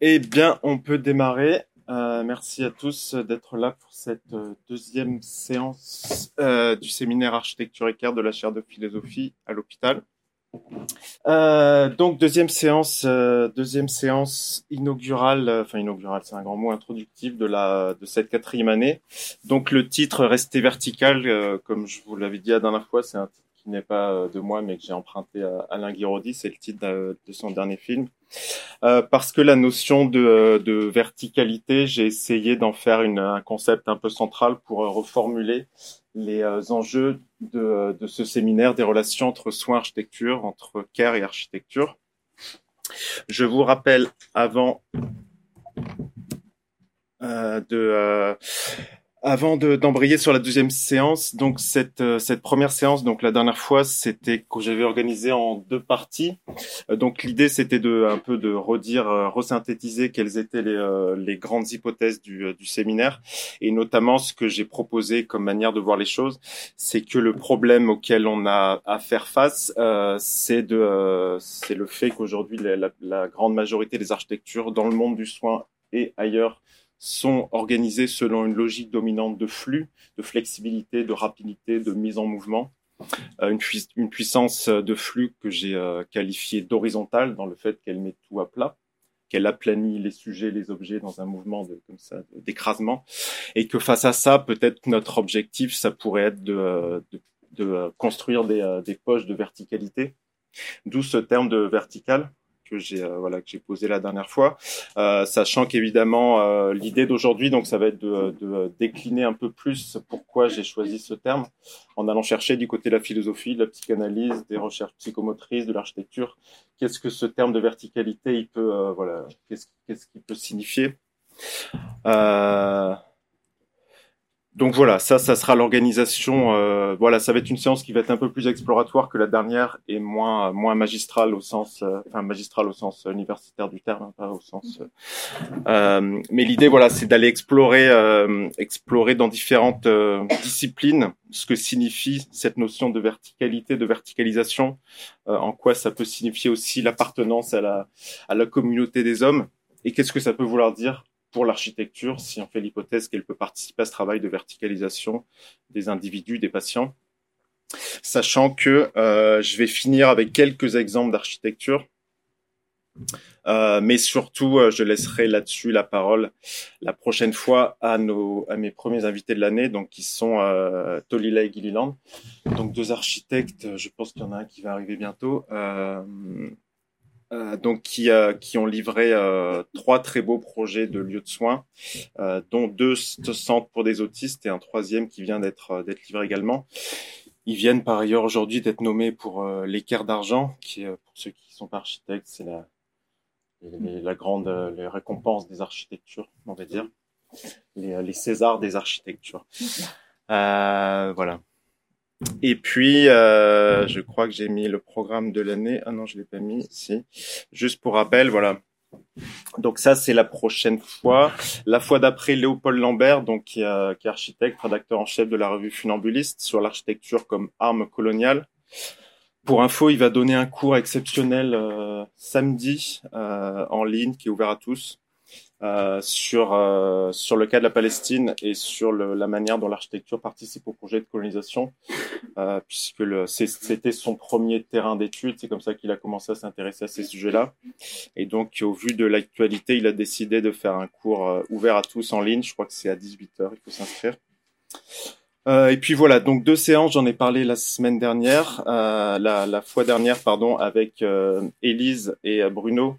Eh bien, on peut démarrer. Euh, merci à tous d'être là pour cette euh, deuxième séance euh, du séminaire architecture équerre de la chaire de philosophie à l'hôpital. donc deuxième séance, deuxième séance inaugurale, enfin inaugurale, c'est un grand mot introductif de la de cette quatrième année. Donc le titre rester vertical, comme je vous l'avais dit la dernière fois, c'est un titre qui n'est pas de moi mais que j'ai emprunté à Alain Guiraudy, c'est le titre de son dernier film. Euh, parce que la notion de, de verticalité, j'ai essayé d'en faire un concept un peu central pour euh, reformuler les euh, enjeux de, ce séminaire des relations entre soins architecture, entre care et architecture. Je vous rappelle avant euh, de avant d'embrayer sur la deuxième séance, donc cette, euh, cette première séance, donc la dernière fois, c'était que j'avais organisé en deux parties. Euh, donc l'idée, c'était de un peu de redire, euh, resynthétiser quelles étaient les, les grandes hypothèses du, du séminaire, et notamment ce que j'ai proposé comme manière de voir les choses, c'est que le problème auquel on a à faire face, euh, c'est de, c'est le fait qu'aujourd'hui la, la grande majorité des architectures dans le monde du soin et ailleurs sont organisés selon une logique dominante de flux, de flexibilité, de rapidité, de mise en mouvement. Euh, une, puissance de flux que j'ai euh, qualifiée d'horizontale dans le fait qu'elle met tout à plat, qu'elle aplanit les sujets, les objets dans un mouvement comme ça d'écrasement, et que face à ça, peut-être notre objectif, ça pourrait être de, construire des, des poches de verticalité. D'où ce terme de vertical, que j'ai euh, voilà que j'ai posé la dernière fois, euh, sachant qu'évidemment euh, l'idée d'aujourd'hui donc ça va être de, de, décliner un peu plus pourquoi j'ai choisi ce terme en allant chercher du côté de la philosophie, de la psychanalyse, des recherches psychomotrices, de l'architecture, qu'est-ce que ce terme de verticalité il peut voilà qu'est-ce qu'est-ce qu'il peut signifier? Euh, donc voilà, ça, ça sera l'organisation. Euh, voilà, ça va être une séance qui va être un peu plus exploratoire que la dernière et moins moins magistrale au sens, euh, enfin magistrale au sens universitaire du terme, hein, pas au sens. Euh, mais l'idée, voilà, c'est d'aller explorer, euh, explorer dans différentes euh, disciplines ce que signifie cette notion de verticalité, de verticalisation, en quoi ça peut signifier aussi l'appartenance à la à la communauté des hommes et qu'est-ce que ça peut vouloir dire pour l'architecture si on fait l'hypothèse qu'elle peut participer à ce travail de verticalisation des individus, des patients. Sachant que euh, je vais finir avec quelques exemples d'architecture, euh, mais surtout, euh, je laisserai là-dessus la parole la prochaine fois à, nos, à mes premiers invités de l'année, donc qui sont euh, Tolila et Gilliland, donc deux architectes. Je pense qu'il y en a un qui va arriver bientôt. Euh, donc qui, euh, qui ont livré euh, trois très beaux projets de lieux de soins, dont deux centres pour des autistes et un troisième qui vient d'être livré également. Ils viennent par ailleurs aujourd'hui d'être nommés pour l'équerre d'argent, qui pour ceux qui sont pas architectes, c'est la, la grande récompense des architectures, on va dire, les, les Césars des architectures. voilà. Et puis, euh, je crois que j'ai mis le programme de l'année. Ah non, je l'ai pas mis. Si. Juste pour rappel, voilà. Donc ça, c'est la prochaine fois. La fois d'après, Léopold Lambert, donc qui, est, qui est architecte, rédacteur en chef de la revue Funambuliste sur l'architecture comme arme coloniale. Pour info, il va donner un cours exceptionnel euh, samedi euh, en ligne qui est ouvert à tous euh, sur euh, sur le cas de la Palestine et sur le, la manière dont l'architecture participe au projet de colonisation, euh, puisque c'était son premier terrain d'étude. C'est comme ça qu'il a commencé à s'intéresser à ces sujets-là. Et donc, au vu de l'actualité, il a décidé de faire un cours euh, ouvert à tous en ligne. Je crois que c'est à 18 h Il faut s'inscrire. Euh, et puis voilà, donc deux séances, j'en ai parlé la semaine dernière, euh, la, la, fois dernière, pardon, avec euh, Élise et euh, Bruno,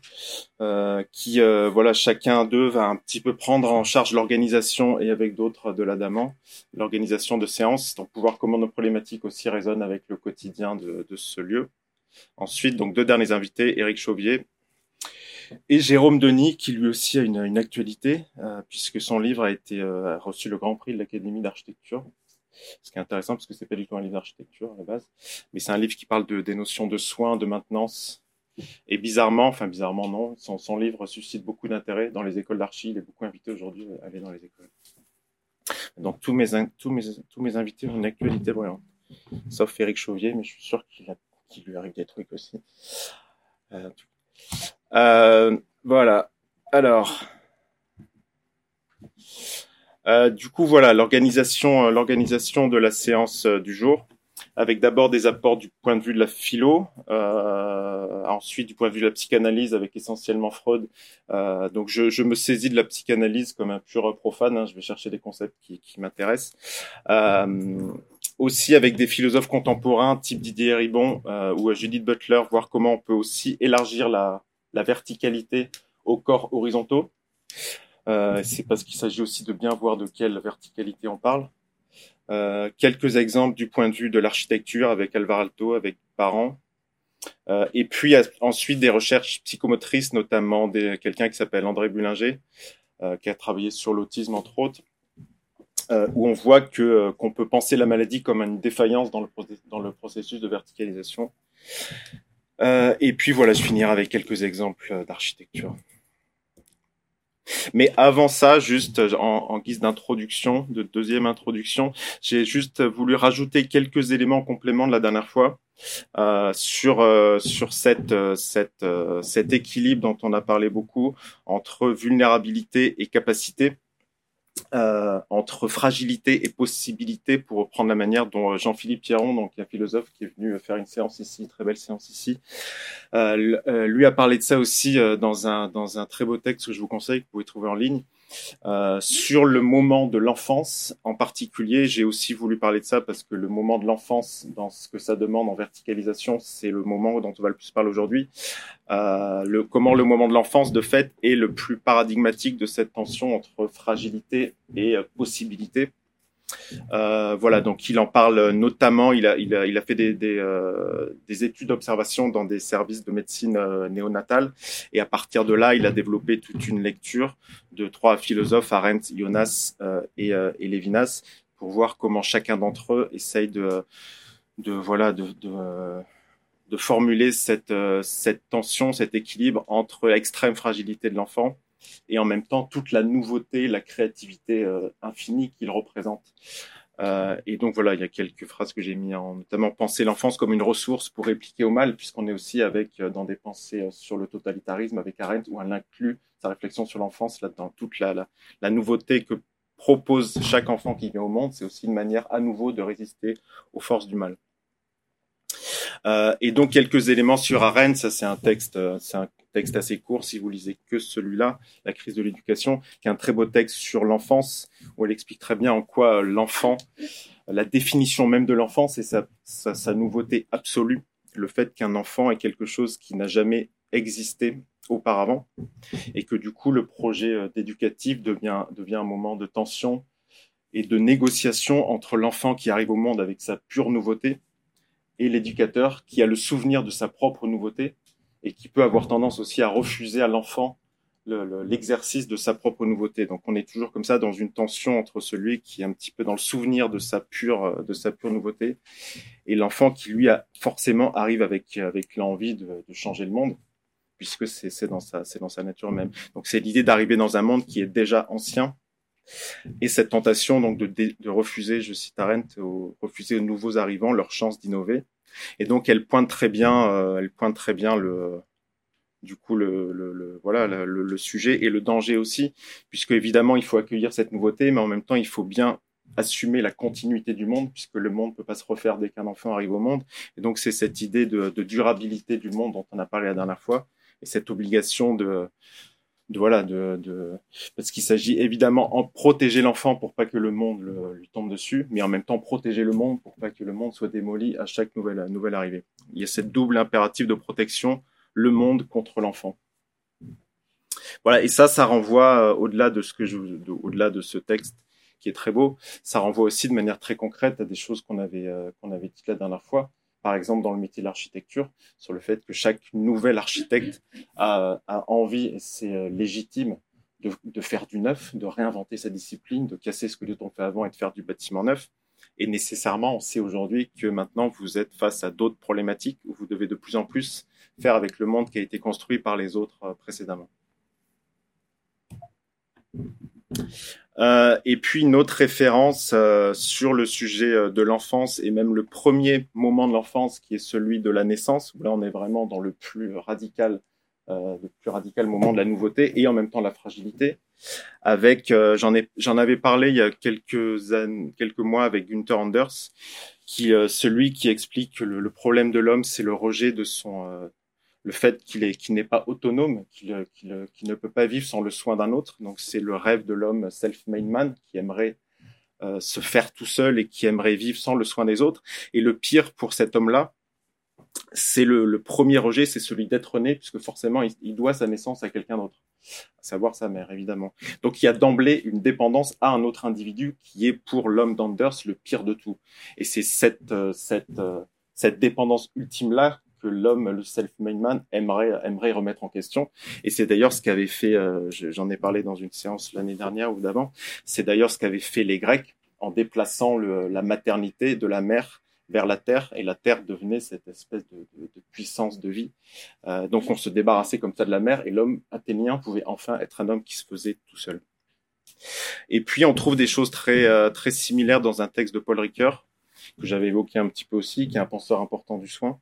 euh, qui, voilà, chacun d'eux va un petit peu prendre en charge l'organisation et avec d'autres de l'Adamant, l'organisation de séances, donc pour voir comment nos problématiques aussi résonnent avec le quotidien de, de ce lieu. Ensuite, donc deux derniers invités, Éric Chauvier et Jérôme Denis, qui lui aussi a une, une actualité, puisque son livre a été a reçu le Grand Prix de l'Académie d'architecture ce qui est intéressant parce que c'est pas du tout un livre d'architecture à la base, mais c'est un livre qui parle de, des notions de soins, de maintenance. Et bizarrement, enfin bizarrement non, son, livre suscite beaucoup d'intérêt dans les écoles d'archi. Il est beaucoup invité aujourd'hui à aller dans les écoles. Donc tous mes, tous mes, tous mes invités ont une actualité brillante. Sauf Eric Chauvier, mais je suis sûr qu'il qu lui arrive des trucs aussi. Euh, euh, voilà. Alors, euh, du coup, voilà l'organisation, l'organisation de la séance du jour, avec d'abord des apports du point de vue de la philo, ensuite du point de vue de la psychanalyse, avec essentiellement Freud. donc, je, me saisis de la psychanalyse comme un pur profane. Hein, je vais chercher des concepts qui, qui m'intéressent aussi avec des philosophes contemporains type Didier Ribon euh, ou Judith Butler, voir comment on peut aussi élargir la, la verticalité aux corps horizontaux. Euh, c'est parce qu'il s'agit aussi de bien voir de quelle verticalité on parle. Euh, quelques exemples du point de vue de l'architecture avec Alvar Alto, avec Parent. Euh, et puis ensuite des recherches psychomotrices, notamment quelqu'un qui s'appelle André Bullinger, qui a travaillé sur l'autisme entre autres, où on voit que qu'on peut penser la maladie comme une défaillance dans le, dans le processus de verticalisation. Et puis voilà, je finirai avec quelques exemples d'architecture. Mais avant ça, juste en, en guise d'introduction, de deuxième introduction, j'ai juste voulu rajouter quelques éléments en complément de la dernière fois euh, sur euh, sur cette cet équilibre dont on a parlé beaucoup entre vulnérabilité et capacité euh, entre fragilité et possibilité, pour reprendre la manière dont euh, Jean-Philippe Pierron, donc un philosophe qui est venu faire une séance ici, très belle séance ici, euh, euh lui a parlé de ça aussi dans un dans un très beau texte que je vous conseille, que vous pouvez trouver en ligne, euh, sur le moment de l'enfance en particulier, j'ai aussi voulu parler de ça parce que le moment de l'enfance, dans ce que ça demande en verticalisation, c'est le moment dont on va le plus parler aujourd'hui. Euh, le, comment le moment de l'enfance, de fait, est le plus paradigmatique de cette tension entre fragilité et euh, possibilité. Euh, voilà, donc il en parle notamment, il a, fait euh, des études d'observation dans des services de médecine euh, néonatale, et à partir de là, il a développé toute une lecture de trois philosophes, Arendt, Jonas et, et Lévinas, pour voir comment chacun d'entre eux essaye de, formuler cette tension, cet équilibre entre l'extrême fragilité de l'enfant et en même temps toute la nouveauté, la créativité euh, infinie qu'il représente. Euh, et donc voilà, il y a quelques phrases que j'ai mis en notamment penser l'enfance comme une ressource pour répliquer au mal, puisqu'on est aussi avec euh, dans des pensées sur le totalitarisme avec Arendt où elle inclut sa réflexion sur l'enfance là dans toute la, la, nouveauté que propose chaque enfant qui vient au monde. C'est aussi une manière à nouveau de résister aux forces du mal. Euh, et donc quelques éléments sur Arendt, ça c'est un texte, c'est un texte assez court. Si vous lisez que celui-là, La crise de l'éducation, qui est un très beau texte sur l'enfance, où elle explique très bien en quoi l'enfant, la définition même de l'enfance et sa, sa, sa, nouveauté absolue, le fait qu'un enfant est quelque chose qui n'a jamais existé auparavant, et que du coup le projet euh, d'éducatif devient, devient un moment de tension et de négociation entre l'enfant qui arrive au monde avec sa pure nouveauté et l'éducateur qui a le souvenir de sa propre nouveauté et qui peut avoir tendance aussi à refuser à l'enfant l'exercice le, de sa propre nouveauté. Donc on est toujours comme ça dans une tension entre celui qui est un petit peu dans le souvenir de sa pure de sa pure nouveauté et l'enfant qui lui a forcément arrive avec avec l'envie de, changer le monde puisque c'est dans sa dans sa nature même. Donc c'est l'idée d'arriver dans un monde qui est déjà ancien et cette tentation donc de, de refuser, je cite Arendt, refuser aux nouveaux arrivants leur chance d'innover et donc elle pointe très bien, euh, elle pointe très bien le, du coup le, voilà le, le, sujet et le danger aussi, puisque évidemment il faut accueillir cette nouveauté, mais en même temps il faut bien assumer la continuité du monde, puisque le monde ne peut pas se refaire dès qu'un enfant arrive au monde. Et donc c'est cette idée de, de durabilité du monde dont on a parlé la dernière fois, et cette obligation de voilà de, de parce qu'il s'agit évidemment en protéger l'enfant pour pas que le monde le, lui tombe dessus mais en même temps protéger le monde pour pas que le monde soit démoli à chaque nouvelle nouvelle arrivée. Il y a cette double impératif de protection le monde contre l'enfant. Voilà et ça ça renvoie euh, au-delà de ce que je au-delà de ce texte qui est très beau ça renvoie aussi de manière très concrète à des choses qu'on avait euh, qu'on avait dites la dernière fois par exemple dans le métier de l'architecture, sur le fait que chaque nouvel architecte a, envie, et c'est euh, légitime, de, de, faire du neuf, de réinventer sa discipline, de casser ce que d'autres ont fait avant et de faire du bâtiment neuf. Et nécessairement, on sait aujourd'hui que maintenant, vous êtes face à d'autres problématiques où vous devez de plus en plus faire avec le monde qui a été construit par les autres euh, précédemment. Euh, et puis une autre référence euh, sur le sujet euh, de l'enfance et même le premier moment de l'enfance qui est celui de la naissance, où là on est vraiment dans le plus radical euh, le plus radical moment de la nouveauté et en même temps la fragilité. Avec, j'en ai, j'en avais parlé il y a quelques quelques mois avec Gunther Anders, qui, celui qui explique que le, le problème de l'homme, c'est le rejet de son, le fait qu'il est, qu'il n'est pas autonome, qu'il, qu'il, qu'il ne peut pas vivre sans le soin d'un autre. Donc c'est le rêve de l'homme self-made man qui aimerait se faire tout seul et qui aimerait vivre sans le soin des autres. Et le pire pour cet homme-là, c'est le, le, premier rejet, c'est celui d'être né, puisque forcément, il, il, doit sa naissance à quelqu'un d'autre, à savoir sa mère, évidemment. Donc, il y a d'emblée une dépendance à un autre individu qui est pour l'homme d'Anders le pire de tout. Et c'est cette, euh, cette, euh, cette dépendance ultime-là l'homme, le self-made man, aimerait, remettre en question. Et c'est d'ailleurs ce qu'avait fait, euh, j'en ai parlé dans une séance l'année dernière ou d'avant, c'est d'ailleurs ce qu'avaient fait les Grecs en déplaçant la maternité de la mère vers la Terre et la Terre devenait cette espèce de, puissance de vie. Euh, donc on se débarrassait comme ça de la mer et l'homme athénien pouvait enfin être un homme qui se faisait tout seul. Et puis on trouve des choses euh, très similaires dans un texte de Paul Ricoeur que j'avais évoqué un petit peu aussi, qui est un penseur important du soin.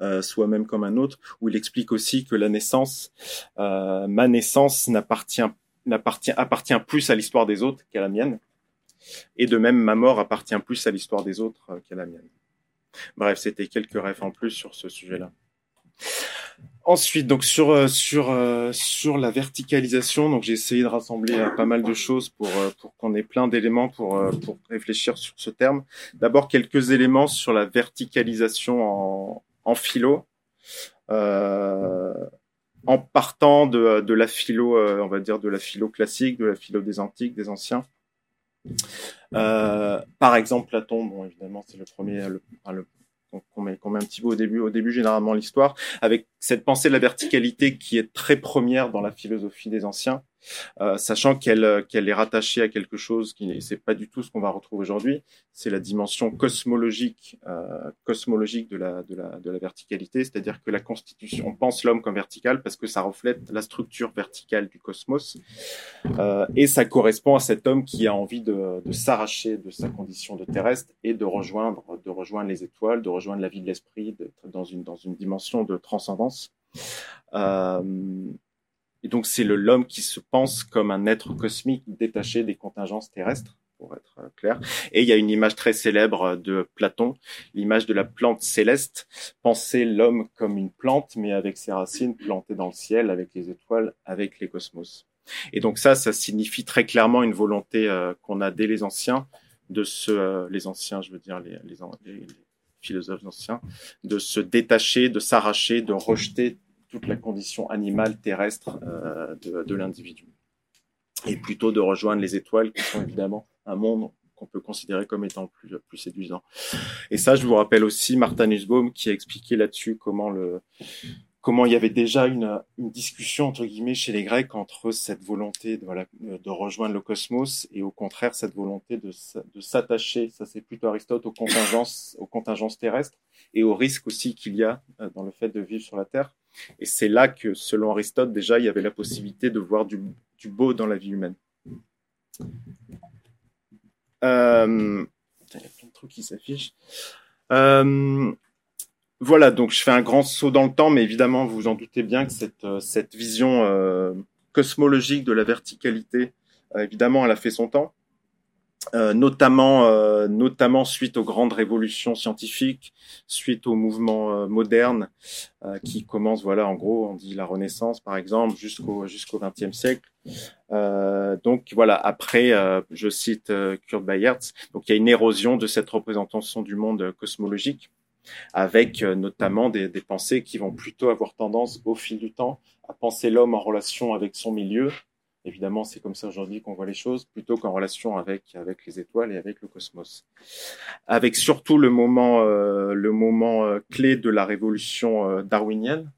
Euh, soi-même comme un autre, où il explique aussi que la naissance, euh, ma naissance n'appartient n'appartient appartient plus à l'histoire des autres qu'à la mienne. Et de même, ma mort appartient plus à l'histoire des autres euh, qu'à la mienne. Bref, c'était quelques rêves en plus sur ce sujet-là. Ensuite, donc sur euh, sur euh, sur la verticalisation, donc j'ai essayé de rassembler pas mal de choses pour pour qu'on ait plein d'éléments pour pour réfléchir sur ce terme. D'abord quelques éléments sur la verticalisation en en philo, en partant de la philo, on va dire de la philo classique, de la philo des antiques, des anciens. Euh, par exemple, Platon, bon, évidemment, c'est le premier, qu'on met, met, un petit peu au début, au début généralement l'histoire, avec cette pensée de la verticalité qui est très première dans la philosophie des anciens, euh, sachant qu'elle qu'elle est rattachée à quelque chose qui c'est pas du tout ce qu'on va retrouver aujourd'hui. C'est la dimension cosmologique euh, cosmologique de la de la de la verticalité, c'est-à-dire que la constitution on pense l'homme comme vertical parce que ça reflète la structure verticale du cosmos euh, et ça correspond à cet homme qui a envie de, de s'arracher de sa condition de terrestre et de rejoindre de rejoindre les étoiles, de rejoindre la vie de l'esprit, d'être dans une dans une dimension de transcendance. Euh, et donc c'est l'homme qui se pense comme un être cosmique détaché des contingences terrestres, pour être euh, clair. Et il y a une image très célèbre de Platon, l'image de la plante céleste. Penser l'homme comme une plante, mais avec ses racines plantées dans le ciel, avec les étoiles, avec les cosmos. Et donc ça, ça signifie très clairement une volonté euh, qu'on a dès les anciens, de se, euh, les anciens, je veux dire les, les, les philosophes anciens, de se détacher, de s'arracher, de rejeter toute la condition animale terrestre euh, de, l'individu. Et plutôt de rejoindre les étoiles, qui sont évidemment un monde qu'on peut considérer comme étant plus, plus séduisant. Et ça, je vous rappelle aussi Martin Nussbaum qui a expliqué là-dessus comment le comment il y avait déjà une, discussion entre guillemets chez les Grecs entre cette volonté de, rejoindre le cosmos et au contraire cette volonté de, s'attacher, ça c'est plutôt Aristote, aux contingences, aux terrestres et au risque aussi qu'il y a euh, dans le fait de vivre sur la Terre. Et c'est là que, selon Aristote, déjà, il y avait la possibilité de voir du, du beau dans la vie humaine. Euh, il y a plein de trucs qui s'affichent. Euh, voilà, donc je fais un grand saut dans le temps, mais évidemment, vous en doutez bien que cette, euh, cette vision euh, cosmologique de la verticalité, euh, évidemment, elle a fait son temps. Euh, notamment, notamment suite aux grandes révolutions scientifiques, suite aux mouvements modernes qui commencent, voilà, en gros, on dit la Renaissance par exemple, jusqu'au jusqu'au XXe siècle. Donc voilà, après, je cite Kurt Bayertz, donc il y a une érosion de cette représentation du monde cosmologique, avec notamment des, pensées qui vont plutôt avoir tendance, au fil du temps, à penser l'homme en relation avec son milieu, Évidemment, c'est comme ça aujourd'hui qu'on voit les choses, plutôt qu'en relation avec les étoiles et avec le cosmos. Avec surtout le moment euh, euh, clé de la révolution euh, darwinienne,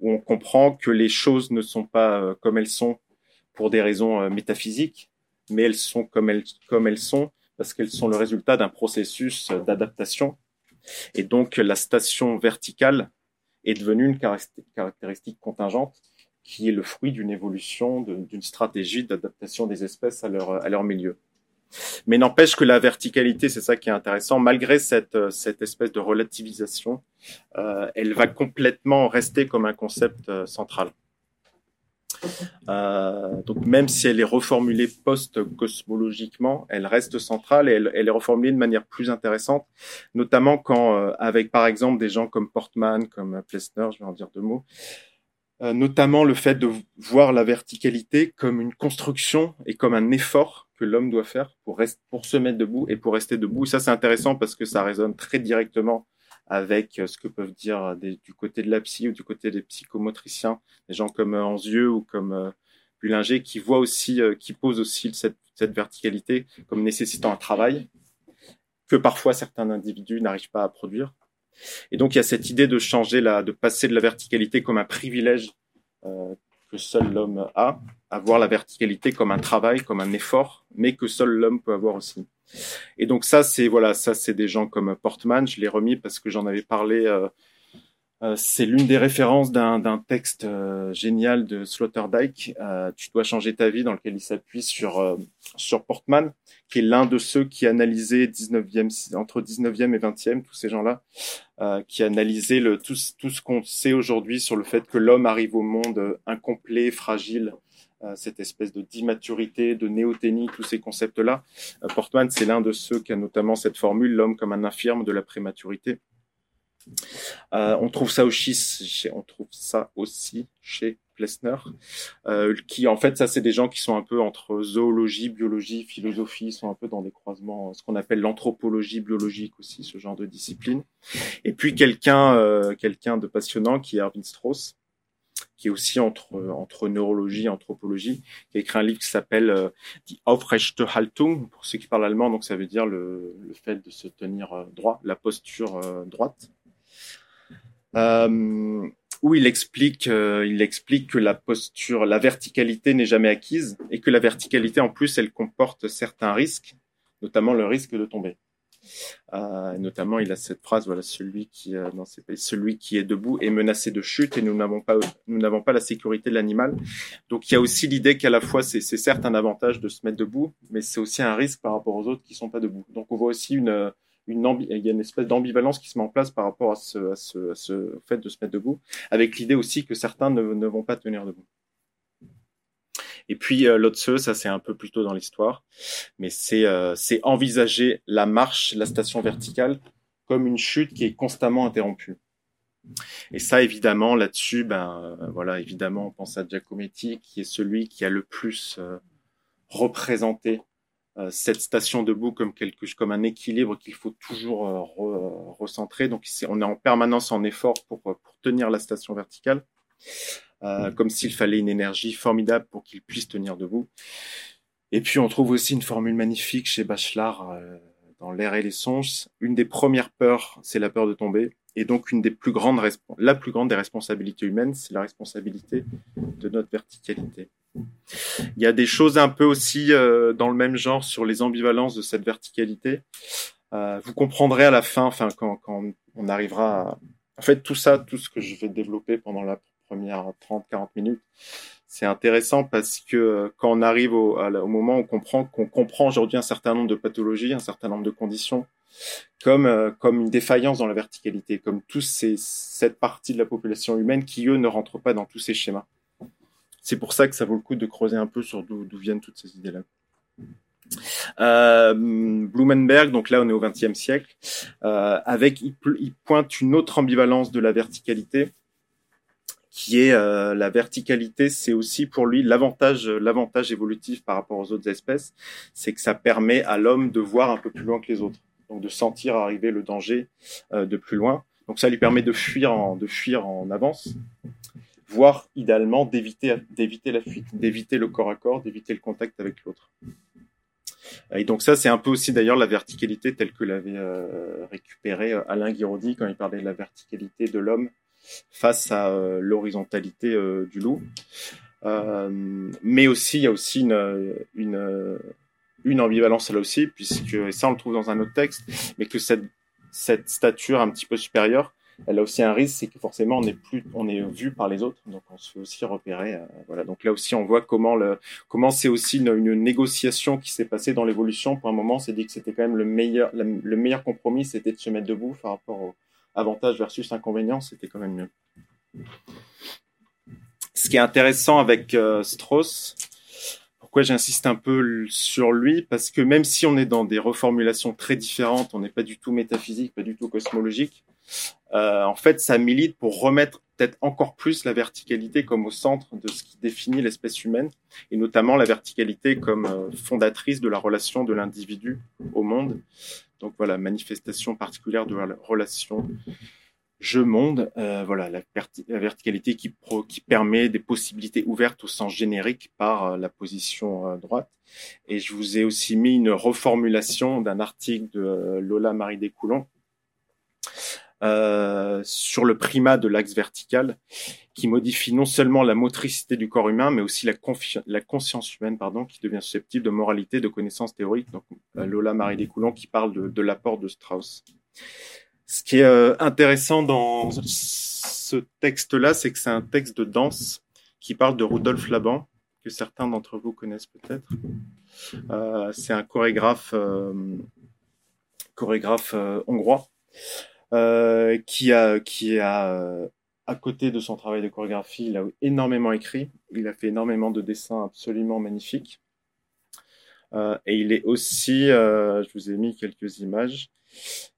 où on comprend que les choses ne sont pas euh, comme elles sont pour des raisons euh, métaphysiques, mais elles sont comme elles sont parce qu'elles sont le résultat d'un processus d'adaptation. Et donc la station verticale est devenue une caractéristique contingente qui est le fruit d'une évolution, d'une stratégie d'adaptation des espèces à leur, milieu. Mais n'empêche que la verticalité, c'est ça qui est intéressant, malgré cette, cette espèce de relativisation, euh, elle va complètement rester comme un concept euh, central. Euh, donc même si elle est reformulée post-cosmologiquement, elle reste centrale et elle, est reformulée de manière plus intéressante, notamment quand, euh, avec par exemple des gens comme Portman, comme Plessner, je vais en dire deux mots, euh, notamment le fait de voir la verticalité comme une construction et comme un effort que l'homme doit faire pour, pour se mettre debout et pour rester debout. Et ça, c'est intéressant parce que ça résonne très directement avec euh, ce que peuvent dire des, du côté de la psy ou du côté des psychomotriciens, des gens comme euh, Anzieux ou comme euh, Bullinger, qui voient aussi, qui posent aussi cette, verticalité comme nécessitant un travail que parfois certains individus n'arrivent pas à produire. Et donc il y a cette idée de changer la, de passer de la verticalité comme un privilège euh, que seul l'homme a, à voir la verticalité comme un travail, comme un effort, mais que seul l'homme peut avoir aussi. Et donc ça, c'est voilà, ça c'est des gens comme Portman. Je l'ai remis parce que j'en avais parlé. Euh, euh, c'est l'une des références d'un texte euh, génial de Sloterdijk. Euh, tu dois changer ta vie, dans lequel il s'appuie sur sur Portman, qui est l'un de ceux qui analysait 19e entre 19e et 20e tous ces gens-là, qui tout tout ce qu'on sait aujourd'hui sur le fait que l'homme arrive au monde incomplet, fragile, cette espèce de d'immaturité, de néothénie, tous ces concepts-là. Portman, c'est l'un de ceux qui a notamment cette formule, l'homme comme un infirme de la prématurité. Euh, on trouve ça aussi, on trouve ça aussi chez Plessner, euh, qui en fait, ça c'est des gens qui sont un peu entre zoologie, biologie, philosophie, sont un peu dans des croisements, ce qu'on appelle l'anthropologie biologique aussi, ce genre de discipline. Et puis quelqu'un, euh, quelqu'un de passionnant qui est Erwin Strauss, qui est aussi entre neurologie et anthropologie, qui a écrit un livre qui s'appelle euh, Die Aufrechte Haltung, pour ceux qui parlent allemand, donc ça veut dire le, fait de se tenir euh, droit, la posture euh, droite euh, où il explique, il explique que la posture, la verticalité n'est jamais acquise et que la verticalité en plus, elle comporte certains risques, notamment le risque de tomber. Euh, notamment, il a cette phrase voilà, celui qui euh, celui qui est debout est menacé de chute et nous n'avons pas la sécurité de l'animal. Donc, il y a aussi l'idée qu'à la fois c'est certes un avantage de se mettre debout, mais c'est aussi un risque par rapport aux autres qui sont pas debout. Donc, on voit aussi une espèce d'ambivalence qui se met en place par rapport à ce, fait de se mettre debout, avec l'idée aussi que certains ne, ne, vont pas tenir debout. Et puis euh, l'autre ça c'est un peu plus tôt dans l'histoire, mais c'est euh, envisager la marche, la station verticale, comme une chute qui est constamment interrompue. Et ça, évidemment, là-dessus, ben euh, voilà, évidemment, on pense à Giacometti, qui est celui qui a le plus euh, représenté cette station debout comme quelque comme un équilibre qu'il faut toujours re, recentrer. Donc on est en permanence en effort pour, pour tenir la station verticale, euh, comme s'il fallait une énergie formidable pour qu'il puisse tenir debout. Et puis on trouve aussi une formule magnifique chez Bachelard euh, dans L'air et les songes. Une des premières peurs, c'est la peur de tomber. Et donc une des plus grandes, la plus grande des responsabilités humaines, c'est la responsabilité de notre verticalité. Il y a des choses un peu aussi euh, dans le même genre sur les ambivalences de cette verticalité. Euh, vous comprendrez à la fin, enfin quand, quand on arrivera à... En fait, tout ça, tout ce que je vais développer pendant la première 30-40 minutes, c'est intéressant parce que euh, quand on arrive au, moment où on comprend qu'on comprend aujourd'hui un certain nombre de pathologies, un certain nombre de conditions, comme euh, comme une défaillance dans la verticalité, comme tous ces cette partie de la population humaine qui eux ne rentrent pas dans tous ces schémas. C'est pour ça que ça vaut le coup de creuser un peu sur d'où viennent toutes ces idées-là. Euh, Blumenberg, donc là on est au XXe siècle, avec il, pointe une autre ambivalence de la verticalité, qui est euh, la verticalité, c'est aussi pour lui l'avantage, l'avantage évolutif par rapport aux autres espèces, c'est que ça permet à l'homme de voir un peu plus loin que les autres, donc de sentir arriver le danger euh, de plus loin. Donc ça lui permet de fuir en, de fuir en avance voire idéalement d'éviter la fuite, d'éviter le corps à corps, d'éviter le contact avec l'autre. Et donc ça, c'est un peu aussi d'ailleurs la verticalité telle que l'avait euh, récupéré euh, Alain Guiraudy quand il parlait de la verticalité de l'homme face à euh, l'horizontalité euh, du loup. Euh, mais aussi, il y a aussi une, une, ambivalence là aussi, puisque, et ça on le trouve dans un autre texte, mais que cette, cette stature un petit peu supérieure, elle a aussi un risque, c'est que forcément on est plus, on est vu par les autres, donc on se fait aussi repérer. Voilà, donc là aussi on voit comment le, comment c'est aussi une, négociation qui s'est passée dans l'évolution. Pour un moment, c'est dit que c'était quand même le meilleur, le meilleur compromis, c'était de se mettre debout par rapport aux avantages versus inconvénients, c'était quand même mieux. Ce qui est intéressant avec euh, Strauss, pourquoi j'insiste un peu sur lui Parce que même si on est dans des reformulations très différentes, on n'est pas du tout métaphysique, pas du tout cosmologique, euh, en fait, ça milite pour remettre peut-être encore plus la verticalité comme au centre de ce qui définit l'espèce humaine, et notamment la verticalité comme euh, fondatrice de la relation de l'individu au monde. Donc voilà, manifestation particulière de la relation je monde, euh, voilà, la, verticalité qui, permet des possibilités ouvertes au sens générique par euh, la position droite. Et je vous ai aussi mis une reformulation d'un article de Lola Marie Descoulons sur le primat de l'axe vertical, qui modifie non seulement la motricité du corps humain, mais aussi la, conscience humaine, pardon, qui devient susceptible de moralité, de connaissances théoriques. Donc Lola Marie Descoulons qui parle de, l'apport de Strauss. Ce qui est euh, intéressant dans ce texte-là, c'est que c'est un texte de danse qui parle de Rudolf Laban, que certains d'entre vous connaissent peut-être. Euh, c'est un chorégraphe, euh, chorégraphe hongrois qui a, qui a à côté de son travail de chorégraphie, il a énormément écrit. Il a fait énormément de dessins absolument magnifiques. et il est aussi, je vous ai mis quelques images.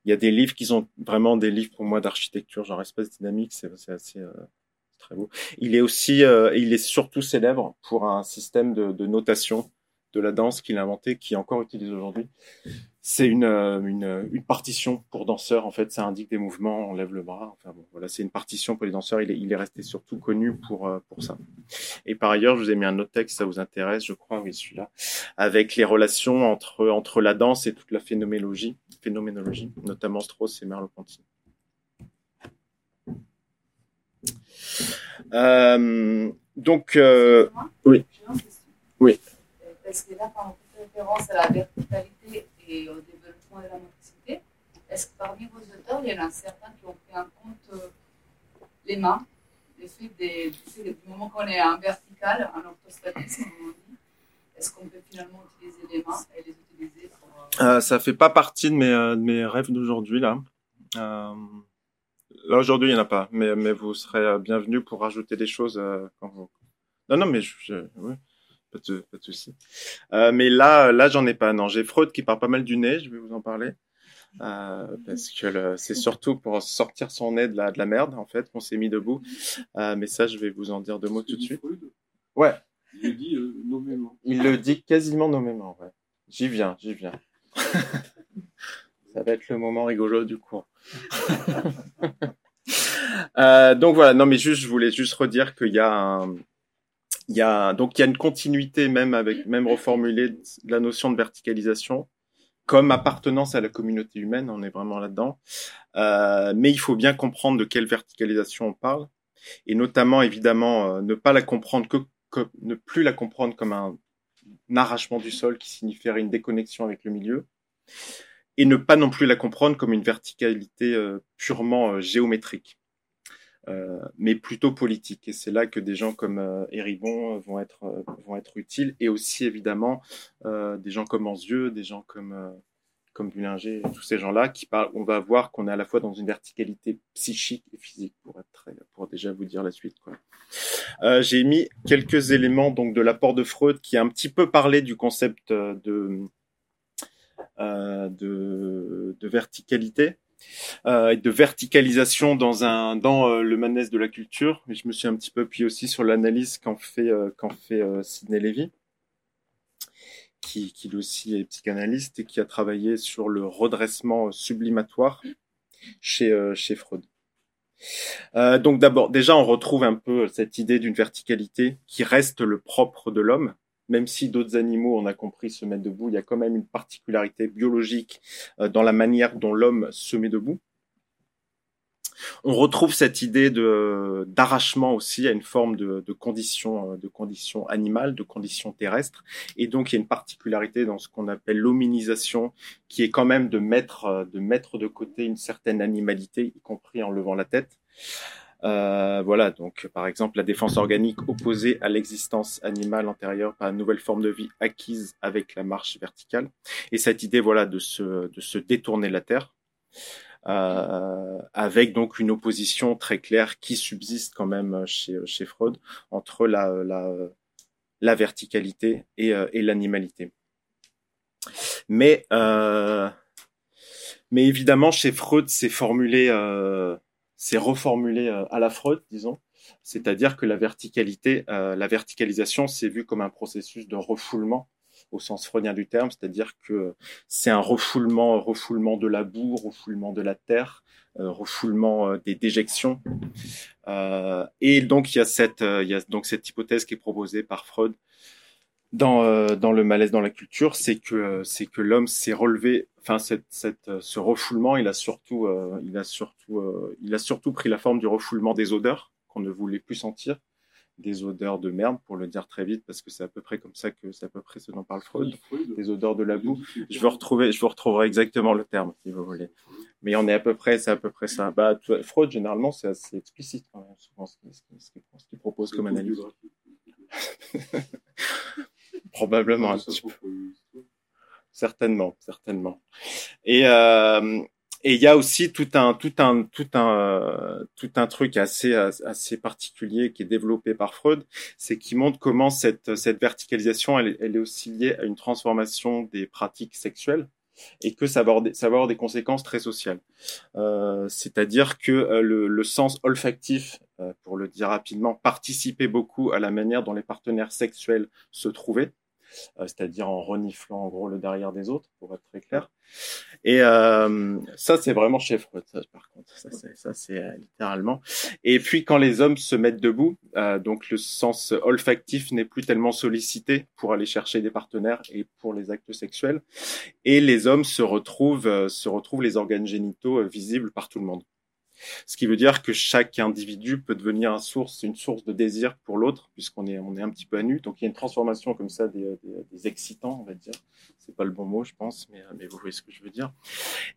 Il y a des livres qui sont vraiment des livres pour moi d'architecture, genre espace dynamique, c'est assez euh, très beau. Il est aussi, euh, il est surtout célèbre pour un système de, de notation de la danse qu'il a inventé, qui est encore utilisé aujourd'hui. C'est une, euh, une, une, partition pour danseurs. En fait, ça indique des mouvements, on lève le bras. Enfin bon, voilà, c'est une partition pour les danseurs. Il est, il est resté surtout connu pour, euh, pour ça. Et par ailleurs, je vous ai mis un autre texte, ça vous intéresse, je crois, oui, celui-là, avec les relations entre, entre la danse et toute la phénoménologie, phénoménologie, notamment Strauss et Merleau-Ponty. Euh, donc, euh, oui. Oui. Parce que là, fait référence à la verticalité et au développement de la motricité, est-ce que parmi vos auteurs, il y en a certains qui ont pris en compte euh, les mains, le fait du moment qu'on est en vertical, en orthostatisme, est-ce qu'on peut finalement utiliser les mains et les utiliser pour... Euh, euh ça fait pas partie de mes, euh, rêves d'aujourd'hui, là. Euh, là, aujourd'hui, il n'y en a pas, mais, vous serez bienvenus pour rajouter des choses. Non, non, mais je, je oui pas de, pas de souci. Euh, mais là, là, j'en ai pas. Non, j'ai Freud qui part pas mal du nez. Je vais vous en parler. Euh, parce que c'est surtout pour sortir son nez de la, de la merde, en fait, qu'on s'est mis debout. Euh, mais ça, je vais vous en dire deux mots tout de suite. Ouais. Il le dit nommément. Il le dit quasiment nommément, ouais. J'y viens, j'y viens. ça va être le moment rigolo du cours. donc voilà, non mais juste, je voulais juste redire qu'il y a un, il y a donc il y a une continuité même avec même reformulée de la notion de verticalisation comme appartenance à la communauté humaine, on est vraiment là-dedans. Euh, mais il faut bien comprendre de quelle verticalisation on parle, et notamment évidemment euh, ne pas la comprendre que, que, ne plus la comprendre comme un, un arrachement du sol qui signifierait une déconnexion avec le milieu, et ne pas non plus la comprendre comme une verticalité euh, purement euh, géométrique. Euh, mais plutôt politique. Et c'est là que des gens comme euh, Héribon vont être, euh, vont être utiles, et aussi évidemment euh, des gens comme Anzieux, des gens comme, euh, comme Bullinger, tous ces gens-là, qui parlent, on va voir qu'on est à la fois dans une verticalité psychique et physique, pour, être pour déjà vous dire la suite. Euh, J'ai mis quelques éléments donc de l'apport de Freud qui a un petit peu parlé du concept de, de verticalité euh, de verticalisation dans euh, le manès de la culture. Et je me suis un petit peu appuyé aussi sur l'analyse qu'en fait euh, Sidney Levy, qui lui aussi est psychanalyste et qui a travaillé sur le redressement sublimatoire chez Freud. Donc d'abord, déjà, on retrouve un peu cette idée d'une verticalité qui reste le propre de l'homme, même si d'autres animaux, on a compris, se mettent debout, il y a quand même une particularité biologique euh, dans la manière dont l'homme se met debout. on retrouve cette idée d'arrachement aussi à une forme de, de condition animale, de condition terrestre, et donc il y a une particularité dans ce qu'on appelle l'hominisation, qui est quand même de mettre de mettre de côté une certaine animalité, y compris en levant la tête. Euh, voilà, donc par exemple la défense organique opposée à l'existence animale antérieure par une nouvelle forme de vie acquise avec la marche verticale, et cette idée voilà de se de se détourner la terre. Euh, avec donc une opposition très claire qui subsiste quand même chez, chez Freud entre la, la, la verticalité et, euh, et l'animalité. Mais, euh, mais évidemment, chez Freud, c'est formulé, euh, c'est reformulé euh, à la Freud, disons. C'est-à-dire que la verticalité, euh, la verticalisation, c'est vu comme un processus de refoulement au sens freudien du terme, c'est-à-dire que c'est un refoulement, refoulement de la boue, refoulement de la terre, euh, refoulement euh, des déjections. Euh, et donc il y a cette, il y a donc cette hypothèse qui est proposée par Freud dans dans le malaise dans la culture, c'est que c'est que l'homme s'est relevé, enfin cette, cette ce refoulement, il a surtout il a surtout il a surtout pris la forme du refoulement des odeurs qu'on ne voulait plus sentir des odeurs de merde, pour le dire très vite, parce que c'est à peu près comme ça que c'est à peu près ce dont parle Freud, des odeurs de la boue. Je veux retrouver, je vous retrouverai exactement le terme, si vous voulez. Mais on est à peu près, c'est à peu près ça. Bah, Freud, généralement, c'est assez explicite, quand même, souvent, ce qu'il propose comme analyse. Probablement un petit peu. Certainement, certainement. Et, euh, et il y a aussi tout un tout un tout un tout un truc assez assez particulier qui est développé par Freud, c'est qui montre comment cette cette verticalisation elle, elle, est aussi liée à une transformation des pratiques sexuelles et que ça va avoir des, ça va avoir des conséquences très sociales. Euh, C'est-à-dire que euh, le, le, sens olfactif, euh, pour le dire rapidement, participait beaucoup à la manière dont les partenaires sexuels se trouvaient. Euh, c'est-à-dire en reniflant en gros le derrière des autres, pour être très clair. Et euh, ça, c'est vraiment chez Freud, par contre. Ça, c'est, euh, littéralement. Et puis, quand les hommes se mettent debout, donc le sens olfactif n'est plus tellement sollicité pour aller chercher des partenaires et pour les actes sexuels. Et les hommes se retrouvent, se retrouvent les organes génitaux visibles par tout le monde. Ce qui veut dire que chaque individu peut devenir une source de désir pour l'autre, puisqu'on est, un petit peu à nu. Donc il y a une transformation comme ça des excitants, on va dire. C'est pas le bon mot, je pense, mais, mais vous voyez ce que je veux dire.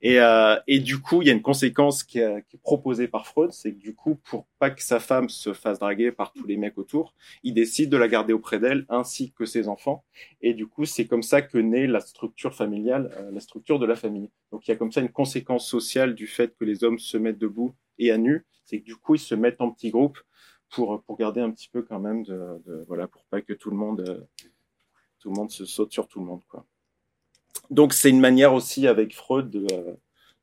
Et, euh, du coup, il y a une conséquence qui est, proposée par Freud, c'est que du coup, pour pas que sa femme se fasse draguer par tous les mecs autour, il décide de la garder auprès d'elle, ainsi que ses enfants. Et du coup, c'est comme ça que naît la structure familiale, euh, la structure de la famille. Donc il y a comme ça une conséquence sociale du fait que les hommes se mettent debout et à nu, c'est que du coup ils se mettent en petits groupes pour pour garder un petit peu quand même de, de voilà pour pas que tout le monde euh, tout le monde se saute sur tout le monde quoi. Donc c'est une manière aussi avec Freud de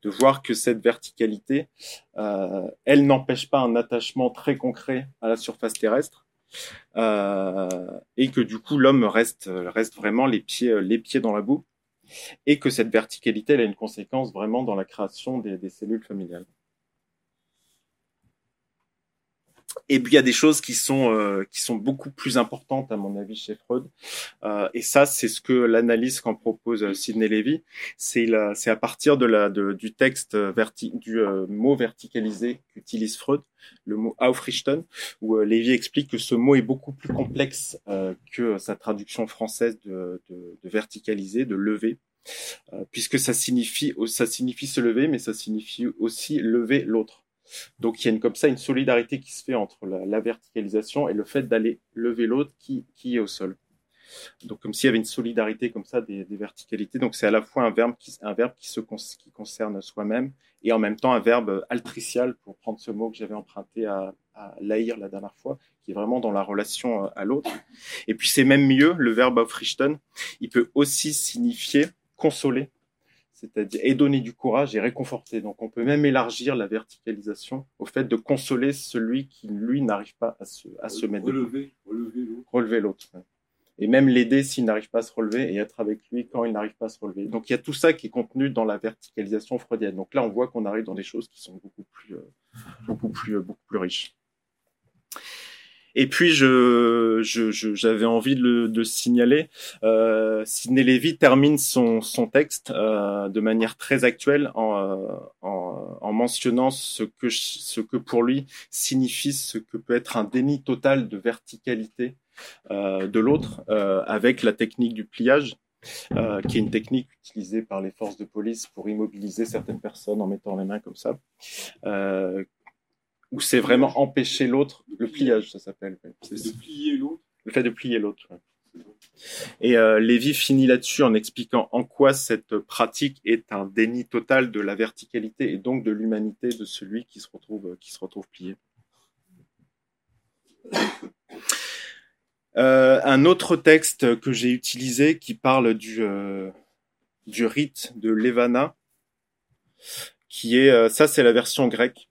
de voir que cette verticalité, euh, elle n'empêche pas un attachement très concret à la surface terrestre, euh, et que du coup l'homme reste reste vraiment les pieds les pieds dans la boue, et que cette verticalité elle a une conséquence vraiment dans la création des cellules familiales. Et puis il y a des choses qui sont euh, qui sont beaucoup plus importantes à mon avis chez Freud. Euh, et ça, c'est ce que l'analyse qu'en propose euh, Sidney Levy. C'est c'est à partir de la de, du texte verti, du euh, mot verticalisé qu'utilise Freud, le mot Aufrichten, où euh, Levy explique que ce mot est beaucoup plus complexe euh, que sa traduction française de, de, de verticaliser, de lever. puisque ça signifie ça signifie se lever, mais ça signifie aussi lever l'autre. Donc il y a une, comme ça une solidarité qui se fait entre la, verticalisation et le fait d'aller lever l'autre qui, qui est au sol. Donc comme s'il y avait une solidarité comme ça des, verticalités. Donc c'est à la fois un verbe qui, un verbe qui, se, qui concerne soi-même et en même temps un verbe altricial, pour prendre ce mot que j'avais emprunté à, à Laïr la dernière fois, qui est vraiment dans la relation à l'autre. Et puis c'est même mieux, le verbe aufrichten, il peut aussi signifier consoler c'est-à-dire et donner du courage et réconforter. Donc on peut même élargir la verticalisation au fait de consoler celui qui lui n'arrive pas à se à se mettre relever, relever l'autre, relever l'autre, et même l'aider s'il n'arrive pas à se relever et être avec lui quand il n'arrive pas à se relever. Donc il y a tout ça qui est contenu dans la verticalisation freudienne. Donc là on voit qu'on arrive dans des choses qui sont beaucoup plus euh, beaucoup plus euh, beaucoup plus riches. Et puis, je, je, j'avais envie de le de signaler. Euh, Sidney Levy termine son, son texte euh, de manière très actuelle en, euh, en, en, mentionnant ce que, ce que pour lui signifie ce que peut être un déni total de verticalité euh, de l'autre euh, avec la technique du pliage. Euh, qui est une technique utilisée par les forces de police pour immobiliser certaines personnes en mettant les mains comme ça, euh, où c'est vraiment empêcher l'autre, le pliage, ça s'appelle. C'est de plier l'autre. Le fait de plier l'autre. Ouais. Et euh, Lévy finit là-dessus en expliquant en quoi cette pratique est un déni total de la verticalité et donc de l'humanité de celui qui se retrouve, qui se retrouve plié. Euh, un autre texte que j'ai utilisé qui parle du, euh, du rite de Levana, qui est, euh, ça c'est la version grecque,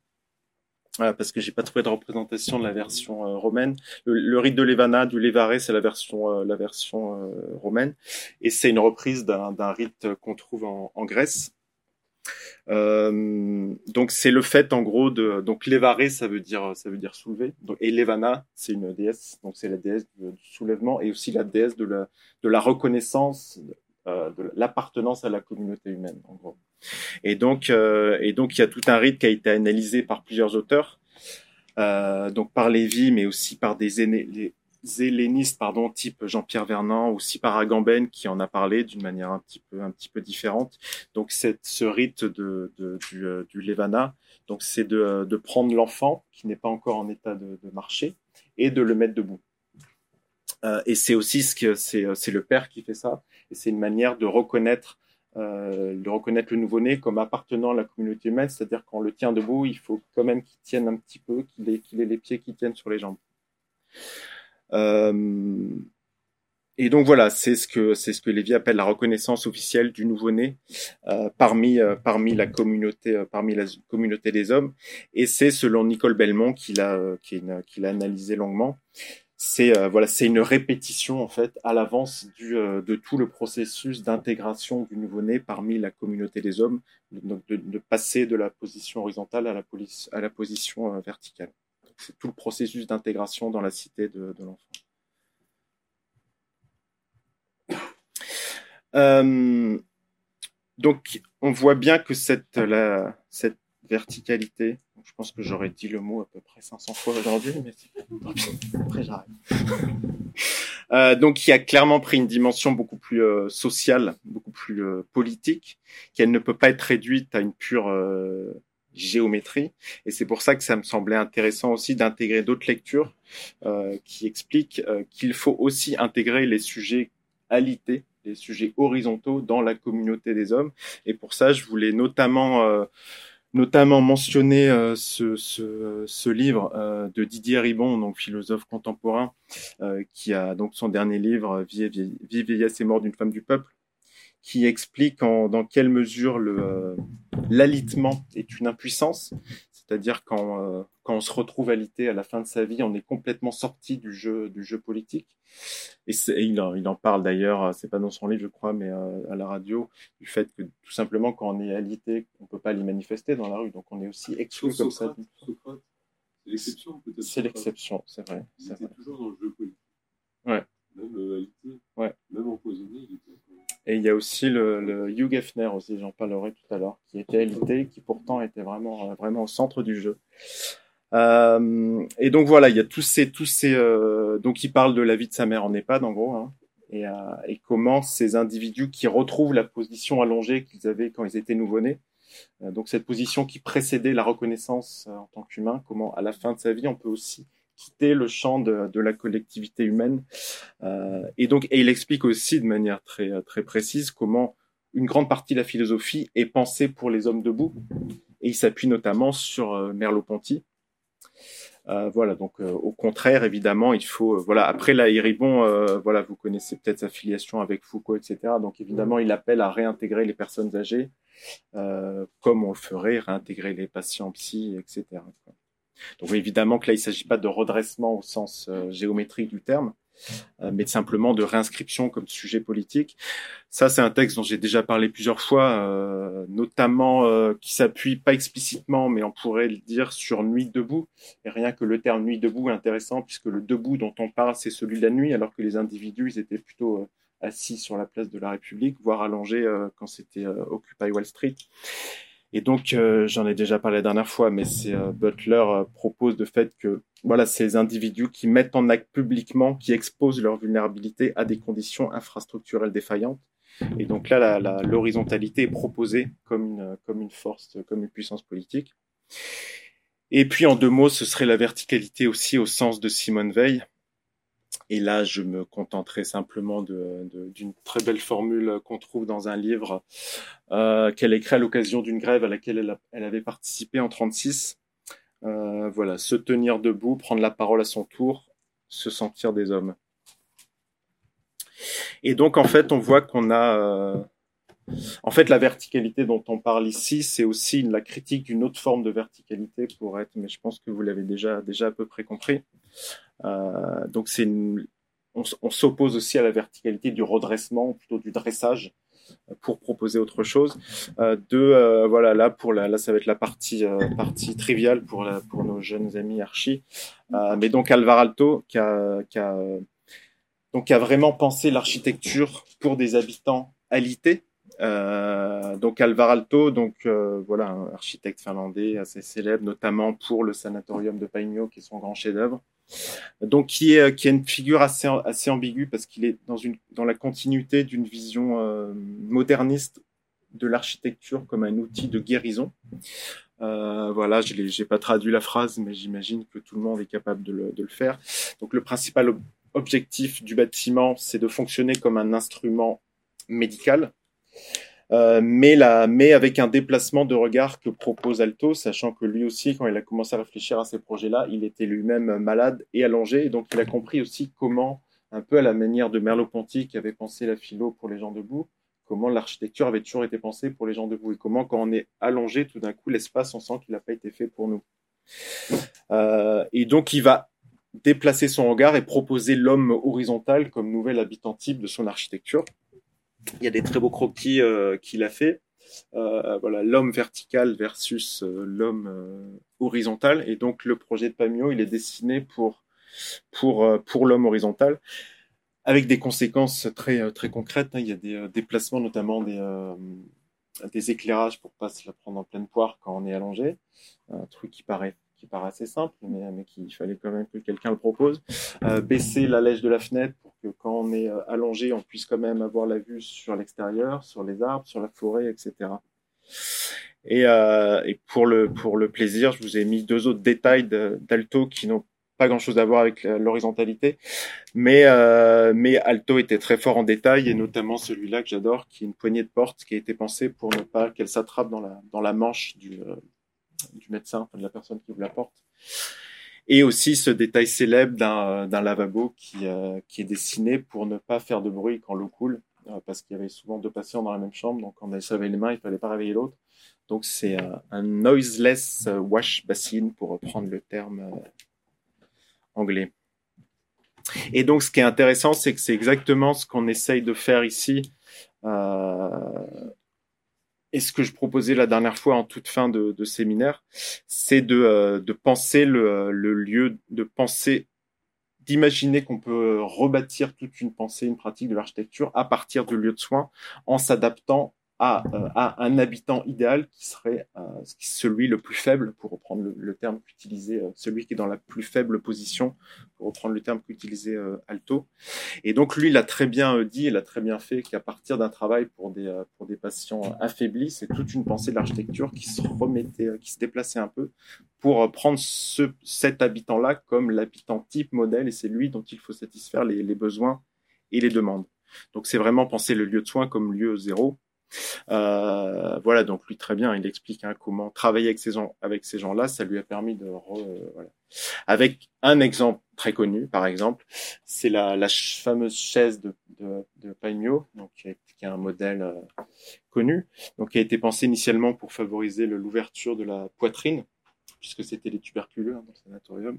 parce que j'ai pas trouvé de représentation de la version euh, romaine. Le, rite de Levana, du Levaré, c'est la version, euh, la version romaine, et c'est une reprise d'un rite qu'on trouve en, en Grèce. Euh, donc c'est le fait en gros de donc Lévaré ça veut dire ça veut dire soulever et Levana c'est une déesse donc c'est la déesse du, soulèvement et aussi la déesse de la de la reconnaissance euh, de l'appartenance à la communauté humaine en gros et donc euh, et donc il y a tout un rite qui a été analysé par plusieurs auteurs euh, donc par Lévy mais aussi par des les, hellénistes pardon type Jean-Pierre Vernant aussi par Agamben qui en a parlé d'une manière un petit peu différente. Donc ce rite euh, du Levana c'est de, prendre l'enfant qui n'est pas encore en état de, de, marcher et de le mettre debout. Et c'est aussi ce que c'est le père qui fait ça et c'est une manière de reconnaître euh, de reconnaître le nouveau-né comme appartenant à la communauté humaine, c'est-à-dire qu'on le tient debout, il faut quand même qu'il tienne un petit peu, qu'il ait, les pieds qui tiennent sur les jambes. Euh, et donc voilà, c'est ce que c'est ce que appelle la reconnaissance officielle du nouveau-né euh, parmi parmi la communauté parmi la communauté des hommes. Et c'est selon Nicole Belmont qu'il a a analysé longuement. C'est voilà, c'est une répétition en fait à l'avance du de tout le processus d'intégration du nouveau-né parmi la communauté des hommes, donc de, passer de la position horizontale à la position verticale c'est tout le processus d'intégration dans la cité de, l'enfant. Euh, donc, on voit bien que cette verticalité, je pense que j'aurais dit le mot à peu près 500 fois aujourd'hui, mais après j'arrête. Euh, donc, qui a clairement pris une dimension beaucoup plus euh, sociale, beaucoup plus euh, politique, qu'elle ne peut pas être réduite à une pure euh, géométrie. Et c'est pour ça que ça me semblait intéressant aussi d'intégrer d'autres lectures qui expliquent qu'il faut aussi intégrer les sujets alités, les sujets horizontaux dans la communauté des hommes. Et pour ça, je voulais notamment notamment mentionner euh, ce, livre euh, de Didier Ribon, donc philosophe contemporain, euh, qui a donc son dernier livre Vie, vie, vie vieillesse et mort d'une femme du peuple, qui explique dans quelle mesure le l'alitement est une impuissance, c'est-à-dire quand, euh, quand on se retrouve alité à la fin de sa vie, on est complètement sorti du jeu du jeu politique. Et, et il, en, il en parle d'ailleurs, c'est pas dans son livre je crois, mais euh, à la radio, du fait que tout simplement quand on est alité, on peut pas l'y manifester dans la rue, donc on est aussi exclu comme ça. Socrate, c'est l'exception peut-être. C'est l'exception, c'est vrai. Il était vrai. toujours dans le jeu politique. Ouais. Même euh, alité, ouais. même empoisonné, il était. Et il y a aussi le, le Hugh Hefner aussi, j'en parlerai tout à l'heure, qui était alité, qui pourtant était vraiment euh, vraiment au centre du jeu. Euh, et donc voilà, il y a tous ces tous ces euh, donc il parle de la vie de sa mère en EHPAD en gros, hein, et, et comment ces individus qui retrouvent la position allongée qu'ils avaient quand ils étaient nouveau-nés, donc cette position qui précédait la reconnaissance en tant qu'humain, comment à la fin de sa vie on peut aussi quitter le champ de, la collectivité humaine. Euh, et donc, et il explique aussi de manière très très précise comment une grande partie de la philosophie est pensée pour les hommes debout. Et il s'appuie notamment sur euh, Merleau-Ponty. Euh, voilà, donc au contraire, évidemment, il faut, voilà. Après là, Héribon, voilà, vous connaissez peut-être sa filiation avec Foucault, etc. Donc évidemment, il appelle à réintégrer les personnes âgées, comme on le ferait réintégrer les patients psy, etc. Donc évidemment que là, il ne s'agit pas de redressement au sens géométrique du terme, euh, mais simplement de réinscription comme sujet politique. Ça, c'est un texte dont j'ai déjà parlé plusieurs fois, euh, notamment euh, qui s'appuie pas explicitement, mais on pourrait le dire sur Nuit debout. Et rien que le terme Nuit debout est intéressant, puisque le debout dont on parle, c'est celui de la nuit, alors que les individus, ils étaient plutôt assis sur la place de la République, voire allongés quand c'était Occupy Wall Street. Et donc, euh, j'en ai déjà parlé la dernière fois, mais euh, Butler euh, propose de fait que voilà, ces individus qui mettent en acte publiquement, qui exposent leur vulnérabilité à des conditions infrastructurelles défaillantes. Et donc là, l'horizontalité est proposée comme une, comme une force, comme une puissance politique. Et puis en deux mots, ce serait la verticalité aussi au sens de Simone Veil, et là, je me contenterai simplement d'une très belle formule qu'on trouve dans un livre euh, qu'elle écrit à l'occasion d'une grève à laquelle elle, avait participé en 36. Euh, voilà, se tenir debout, prendre la parole à son tour, se sentir des hommes. Et donc, en fait, on voit qu'on a... Euh, en fait, la verticalité dont on parle ici, c'est aussi la critique d'une autre forme de verticalité pour être, mais je pense que vous l'avez déjà, déjà à peu près compris. Euh, donc c'est on, s'oppose aussi à la verticalité du redressement, plutôt du dressage, euh, pour proposer autre chose. Euh, de euh, voilà là pour là ça va être la partie partie triviale pour pour nos jeunes amis archi. Mais donc Alvar Alto qui a, qui a donc qui a vraiment pensé l'architecture pour des habitants alités. Donc Alvar Alto, donc voilà un architecte finlandais assez célèbre, notamment pour le sanatorium de Paigno qui est son grand chef-d'œuvre donc qui est qui a une figure assez assez ambiguë parce qu'il est dans une dans la continuité d'une vision euh, moderniste de l'architecture comme un outil de guérison. Euh, voilà, je n'ai pas traduit la phrase, mais j'imagine que tout le monde est capable de le, faire. Donc le principal ob objectif du bâtiment, c'est de fonctionner comme un instrument médical. Euh, mais, avec un déplacement de regard que propose Alto, sachant que lui aussi, quand il a commencé à réfléchir à ces projets-là, il était lui-même malade et allongé, et donc il a compris aussi comment, un peu à la manière de Merleau-Ponty qui avait pensé la philo pour les gens debout, comment l'architecture avait toujours été pensée pour les gens debout, et comment quand on est allongé, tout d'un coup, l'espace, on sent qu'il n'a pas été fait pour nous. Euh, et donc il va déplacer son regard et proposer l'homme horizontal comme nouvel habitant type de son architecture. Il y a des très beaux croquis euh, qu'il a fait. Euh, voilà, l'homme vertical versus euh, l'homme horizontal. Et donc le projet de Pamio, il est dessiné pour pour pour l'homme horizontal, avec des conséquences très très concrètes. Hein. Il y a des déplacements, notamment des des éclairages pour pas se la prendre en pleine poire quand on est allongé. Un truc qui paraît qui paraît assez simple, mais, mais qu'il fallait quand même que quelqu'un le propose. Euh, baisser la lèche de la fenêtre pour que quand on est euh, allongé, on puisse quand même avoir la vue sur l'extérieur, sur les arbres, sur la forêt, etc. Et, euh, et pour le pour le plaisir, je vous ai mis deux autres détails d'Alto qui n'ont pas grand chose à voir avec l'horizontalité, mais euh, mais Alto était très fort en détail et notamment celui-là que j'adore, qui est une poignée de porte qui a été pensée pour ne pas qu'elle s'attrape dans la dans la manche du euh, du médecin, de la personne qui vous la porte. Et aussi ce détail célèbre d'un lavabo qui, euh, qui est dessiné pour ne pas faire de bruit quand l'eau coule, euh, parce qu'il y avait souvent deux patients dans la même chambre, donc quand allait se les mains, il fallait pas réveiller l'autre. Donc c'est euh, un noiseless wash basin pour reprendre le terme anglais. Et donc ce qui est intéressant, c'est que c'est exactement ce qu'on essaye de faire ici euh, et ce que je proposais la dernière fois en toute fin de, séminaire, c'est de, euh, penser le, le, lieu, de penser, d'imaginer qu'on peut rebâtir toute une pensée, une pratique de l'architecture à partir du lieu de soins en s'adaptant à, euh, à, un habitant idéal qui serait euh, celui le plus faible, pour reprendre le, terme qu'utilisait euh, celui qui est dans la plus faible position, pour reprendre le terme qu'utilisait Alto. Et donc lui, il a très bien dit, il a très bien fait qu'à partir d'un travail pour des, pour des patients affaiblis, c'est toute une pensée de l'architecture qui se remettait, qui se déplaçait un peu pour prendre ce, cet habitant-là comme l'habitant type modèle, et c'est lui dont il faut satisfaire les, les besoins et les demandes. Donc c'est vraiment penser le lieu de soins comme lieu zéro, voilà, donc lui très bien, il explique hein, comment travailler avec ces gens, avec ces gens-là, ça lui a permis de, euh, voilà. Avec un exemple très connu, par exemple, c'est la, la fameuse chaise de, de, Paimio, donc qui est, qui est un modèle euh, connu, donc qui a été pensé initialement pour favoriser l'ouverture de la poitrine, puisque c'était les tuberculeux hein, dans le sanatorium.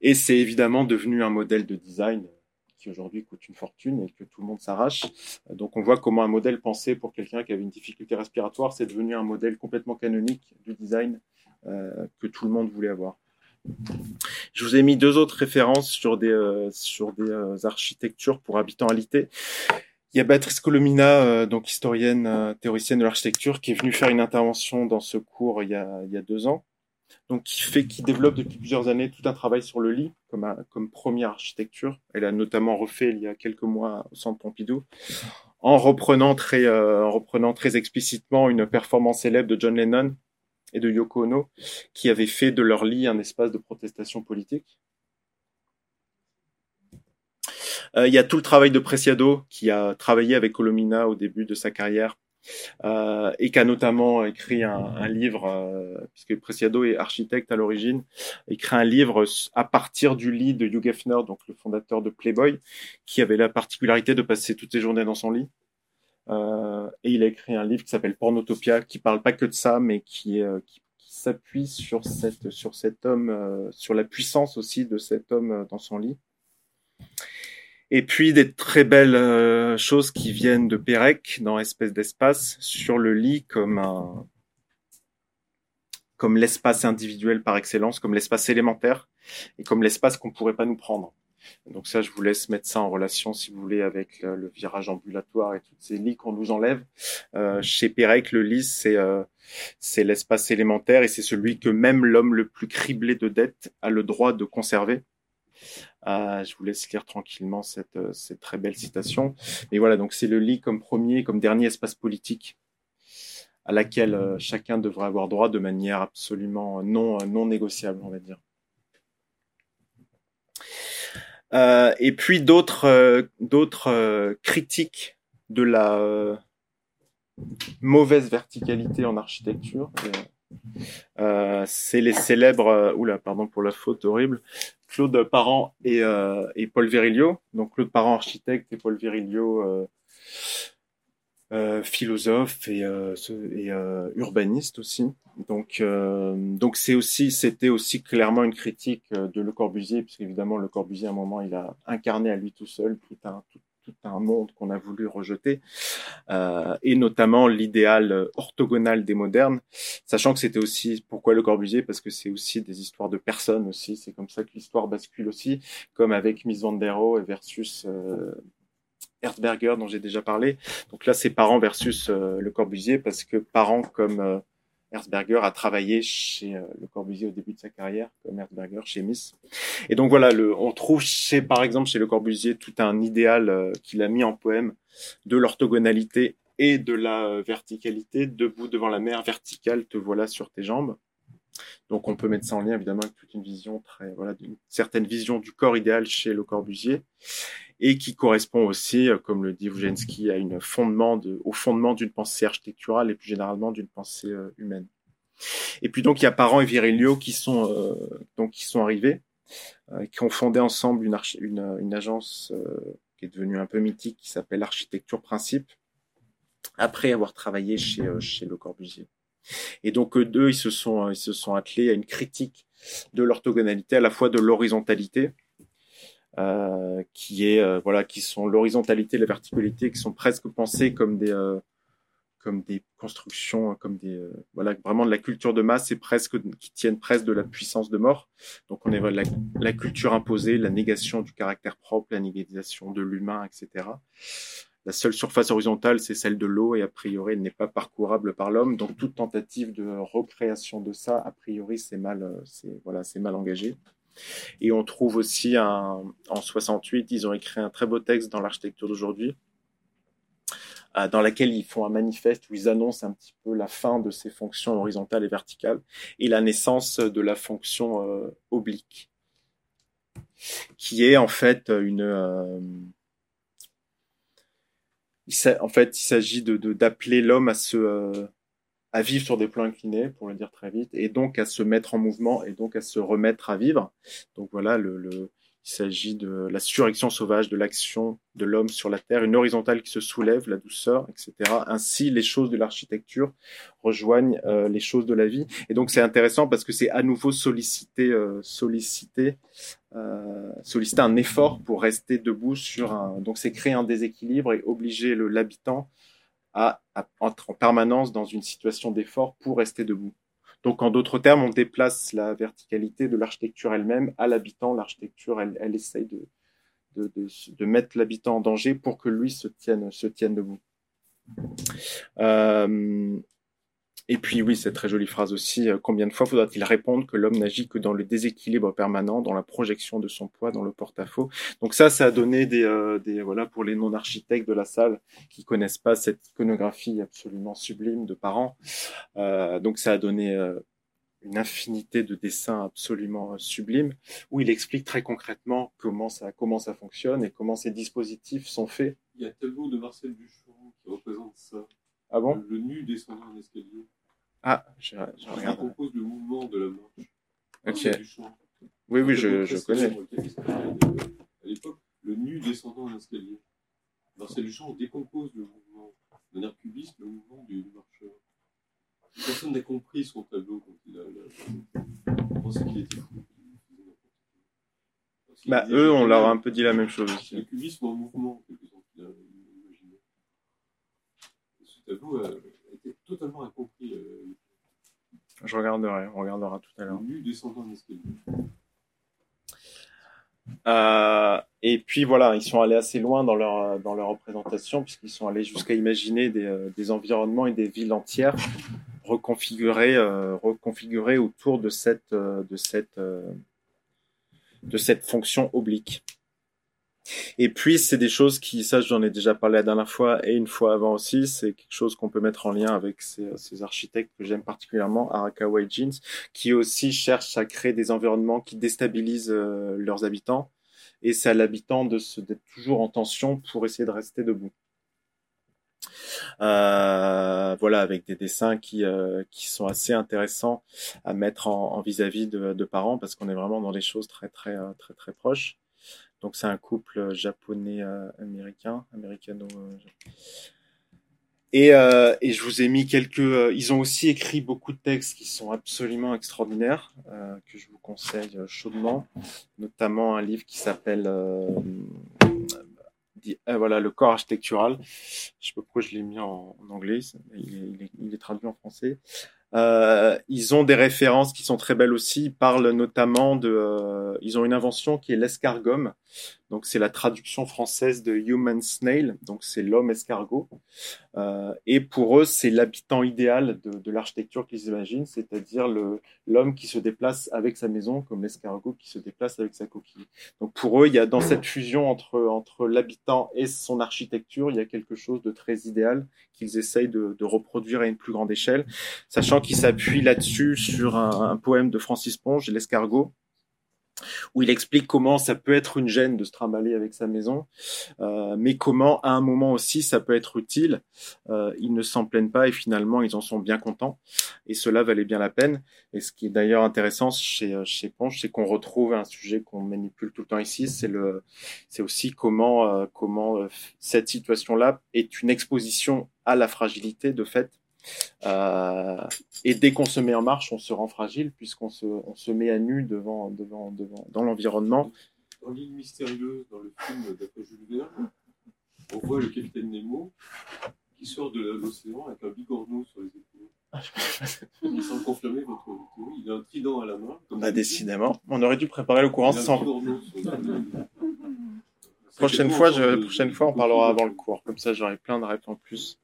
Et c'est évidemment devenu un modèle de design qui aujourd'hui coûte une fortune et que tout le monde s'arrache. Donc on voit comment un modèle pensé pour quelqu'un qui avait une difficulté respiratoire, c'est devenu un modèle complètement canonique du design euh, que tout le monde voulait avoir. Je vous ai mis deux autres références sur des, euh, sur des euh, architectures pour habitants alités. Il y a Béatrice Colomina, donc historienne, théoricienne de l'architecture, qui est venue faire une intervention dans ce cours il y a, il y a deux ans. Donc, qui fait, qui développe depuis plusieurs années tout un travail sur le lit comme, première architecture. Elle a notamment refait il y a quelques mois au Centre Pompidou, en reprenant très, euh, en reprenant très explicitement une performance célèbre de John Lennon et de Yoko Ono, qui avaient fait de leur lit un espace de protestation politique. Euh, il y a tout le travail de Preciado, qui a travaillé avec Colomina au début de sa carrière, euh, et qui a notamment écrit un, livre, euh, puisque Preciado est architecte à l'origine, écrit un livre à partir du lit de Hugh Hefner, donc le fondateur de Playboy, qui avait la particularité de passer toutes ses journées dans son lit. Euh, et il a écrit un livre qui s'appelle Pornotopia, qui parle pas que de ça, mais qui, s'appuie sur cet homme, sur la puissance aussi de cet homme dans son lit. Et puis des très belles euh, choses qui viennent de Pérec dans Espèce d'espace sur le lit comme un comme l'espace individuel par excellence, comme l'espace élémentaire et comme l'espace qu'on pourrait pas nous prendre. Donc ça, je vous laisse mettre ça en relation, si vous voulez, avec le, le virage ambulatoire et tous ces lits qu'on nous enlève. Euh, chez Pérec, le lit, c'est euh, c'est l'espace élémentaire et c'est celui que même l'homme le plus criblé de dettes a le droit de conserver. Euh, je vous laisse lire tranquillement cette, euh, cette très belle citation. Mais voilà, donc c'est le lit comme premier, comme dernier espace politique à laquelle euh, chacun devrait avoir droit de manière absolument non, non négociable, on va dire. Euh, et puis d'autres euh, euh, critiques de la euh, mauvaise verticalité en architecture. Euh, c'est les célèbres, euh, oula, pardon pour la faute horrible, Claude Parent et, euh, et Paul Virilio. Donc Claude Parent architecte et Paul Virilio philosophe et, urbaniste aussi. Donc donc c'est aussi c'était aussi clairement une critique de Le Corbusier puisque évidemment Le Corbusier à un moment il a incarné à lui tout seul tout un tout, tout un monde qu'on a voulu rejeter euh, et notamment l'idéal euh, orthogonal des modernes sachant que c'était aussi pourquoi Le Corbusier? Parce que c'est aussi des histoires de personnes aussi c'est comme ça que l'histoire bascule aussi comme avec Mies van der Rohe versus euh, Herzberger dont j'ai déjà parlé. Donc là c'est Parent versus euh, Le Corbusier parce que Parent comme euh, Herzberger a travaillé chez euh, Le Corbusier au début de sa carrière, comme Herzberger chez Miss. Et donc voilà, le, on trouve chez, par exemple, chez Le Corbusier tout un idéal euh, qu'il a mis en poème de l'orthogonalité et de la euh, verticalité. Debout devant la mer verticale, te voilà sur tes jambes. Donc on peut mettre ça en lien évidemment avec toute une vision très, voilà, d'une certaine vision du corps idéal chez Le Corbusier et qui correspond aussi, euh, comme le dit Wojensky, à une fondement de, au fondement d'une pensée architecturale et plus généralement d'une pensée euh, humaine. Et puis donc il y a Parent et Virilio qui sont euh, donc qui sont arrivés, euh, qui ont fondé ensemble une, une, une agence euh, qui est devenue un peu mythique qui s'appelle Architecture Principe, après avoir travaillé chez euh, chez Le Corbusier. Et donc eux deux, ils se sont ils se sont attelés à une critique de l'orthogonalité, à la fois de l'horizontalité, euh, qui est euh, voilà qui sont l'horizontalité la verticalité qui sont presque pensées comme des euh, comme des constructions comme des voilà vraiment de la culture de masse et presque qui tiennent presque de la puissance de mort. Donc on est la, culture imposée la négation du caractère propre la négation de l'humain etc la seule surface horizontale c'est celle de l'eau et a priori elle n'est pas parcourable par l'homme. Donc toute tentative de recréation de ça a priori c'est mal c'est voilà c'est mal engagé et on trouve aussi un, en 68, ils ont écrit un très beau texte dans l'architecture d'aujourd'hui, euh, dans laquelle ils font un manifeste où ils annoncent un petit peu la fin de ces fonctions horizontales et verticales et la naissance de la fonction euh, oblique, qui est en fait une. euh, en fait, il s'agit de d'appeler l'homme à se à vivre sur des plans inclinés, pour le dire très vite, et donc à se mettre en mouvement et donc à se remettre à vivre. Donc voilà, le, le, Il s'agit de la surrection sauvage de l'action de l'homme sur la terre, une horizontale qui se soulève, la douceur, etc. Ainsi, les choses de l'architecture rejoignent euh, les choses de la vie. Et donc, c'est intéressant parce que c'est à nouveau solliciter, euh, solliciter, euh, solliciter un effort pour rester debout sur un. Donc, c'est créer un déséquilibre et obliger l'habitant à, être en permanence dans une situation d'effort pour rester debout. Donc, en d'autres termes, on déplace la verticalité de l'architecture elle-même à l'habitant. L'architecture, elle, elle essaye de, de, de, de mettre l'habitant en danger pour que lui se tienne, se tienne debout. Euh, et puis oui, cette très jolie phrase aussi, euh, combien de fois faudra-t-il répondre que l'homme n'agit que dans le déséquilibre permanent, dans la projection de son poids, dans le porte-à-faux? Donc ça, ça a donné des, euh, des voilà pour les non-architectes de la salle qui connaissent pas cette iconographie absolument sublime de parents. Euh, donc ça a donné euh, une infinité de dessins absolument sublimes où il explique très concrètement comment ça comment ça fonctionne et comment ces dispositifs sont faits. Il y a un tableau de Marcel Duchamp qui représente ça. Ah bon? Le, le nu descendant un escalier. Ah, je, je Qui regarde. compose le mouvement de la marche. Ok. Marcel Duchamp. Oui, oui, Un je, je connais. disparu, euh, À l'époque, le nu descendant un escalier. Marcel Duchamp décompose le mouvement d'un manière cubiste, le mouvement du marcheur. Personne n'a compris son tableau quand il a. On pensait qu'il était fou. Bah, eux, on leur a un peu dit la même chose C'est le aussi. cubisme en mouvement, en quelque sorte, qu'il a imaginé. Ce tableau a, totalement incompris. Euh, Je regarderai, on regardera tout à l'heure. descendant. Euh, et puis voilà, ils sont allés assez loin dans leur dans leur représentation puisqu'ils sont allés jusqu'à imaginer des, euh, des environnements et des villes entières reconfigurées euh, reconfigurées autour de cette de cette de cette fonction oblique. Et puis c'est des choses qui, ça j'en ai déjà parlé la dernière fois et une fois avant aussi, c'est quelque chose qu'on peut mettre en lien avec ces, architectes que j'aime particulièrement, Arakawa et Jeans, qui aussi cherchent à créer des environnements qui déstabilisent euh, leurs habitants. Et c'est à l'habitant de se d'être toujours en tension pour essayer de rester debout. Euh, voilà, avec des dessins qui euh, qui sont assez intéressants à mettre en vis-à-vis de, parents parce qu'on est vraiment dans des choses très très très très proches. Donc c'est un couple euh, américain, américano. euh, et, euh, et je vous ai mis quelques. euh, ils ont aussi écrit beaucoup de textes qui sont absolument extraordinaires, euh, que je vous conseille euh, chaudement, notamment un livre qui s'appelle euh, euh, voilà le corps architectural. Je sais pas pourquoi je l'ai mis en, anglais, il est traduit en français. Euh, ils ont des références qui sont très belles aussi. Ils parlent notamment de. euh, ils ont une invention qui est l'escargome. Donc c'est la traduction française de human snail. Donc c'est l'homme escargot. Euh, et pour eux, c'est l'habitant idéal de, de l'architecture qu'ils imaginent, c'est-à-dire l'homme qui se déplace avec sa maison, comme l'escargot qui se déplace avec sa coquille. Donc pour eux, il y a dans cette fusion entre entre l'habitant et son architecture, il y a quelque chose de très idéal qu'ils essayent de, de reproduire à une plus grande échelle, sachant qu'ils s'appuient là-dessus sur un, un poème de Francis Ponge, l'escargot où il explique comment ça peut être une gêne de se trimballer avec sa maison, euh, mais comment à un moment aussi ça peut être utile. Euh, ils ne s'en plaignent pas et finalement ils en sont bien contents et cela valait bien la peine. Et ce qui est d'ailleurs intéressant chez chez Ponche, c'est qu'on retrouve un sujet qu'on manipule tout le temps ici, c'est le c'est aussi comment euh, comment euh, cette situation-là est une exposition à la fragilité de fait. Euh, et dès qu'on se met en marche, on se rend fragile puisqu'on se, on se met à nu devant, devant, devant, dans l'environnement. Dans l'île mystérieuse, dans le film d'après Jules Verne, on voit le capitaine Nemo qui sort de l'océan avec un bigorneau sur les épaules. Sans confirmer votre théorie, il a un trident à la main. Comme Bah, décidément, on aurait dû préparer le un sans. Prochaine fois, je, prochaine fois, on parlera avant le cours. Comme ça, j'aurai plein de réponses en plus.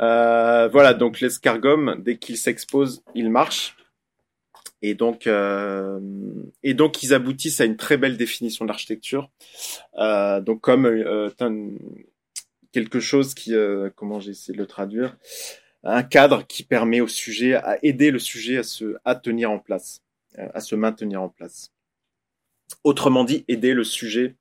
Euh, voilà, donc l'escargome, dès qu'il s'expose, il marche. Et donc, euh, et donc, ils aboutissent à une très belle définition de l'architecture. Euh, donc, comme quelque chose qui, comment j'ai essayé de le traduire, un cadre qui permet au sujet, à aider le sujet à se, tenir en place, à se maintenir en place. Autrement dit, aider le sujet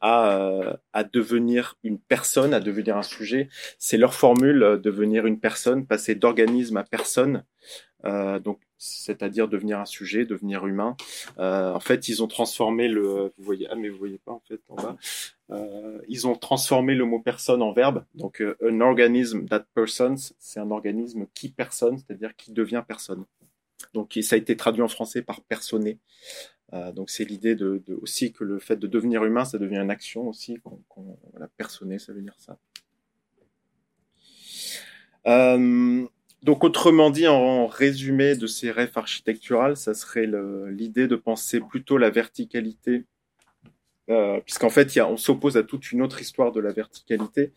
à, euh, à devenir une personne, à devenir un sujet. C'est leur formule, euh, devenir une personne, passer d'organisme à personne. Euh, donc c'est-à-dire devenir un sujet, devenir humain. En fait, ils ont transformé le, vous voyez, ah mais vous voyez pas en fait en bas, ils ont transformé le mot personne en verbe. Donc, un organisme that persons, c'est un organisme qui personne, c'est-à-dire qui devient personne. Donc, ça a été traduit en français par personner. Euh, donc, c'est l'idée de, aussi que le fait de devenir humain, ça devient une action aussi. Qu'on, qu'on, voilà, personner, ça veut dire ça. Euh, donc, autrement dit, en résumé de ces rêves architecturales, ça serait l'idée de penser plutôt la verticalité, euh, puisqu'en fait, on s'oppose à toute une autre histoire de la verticalité,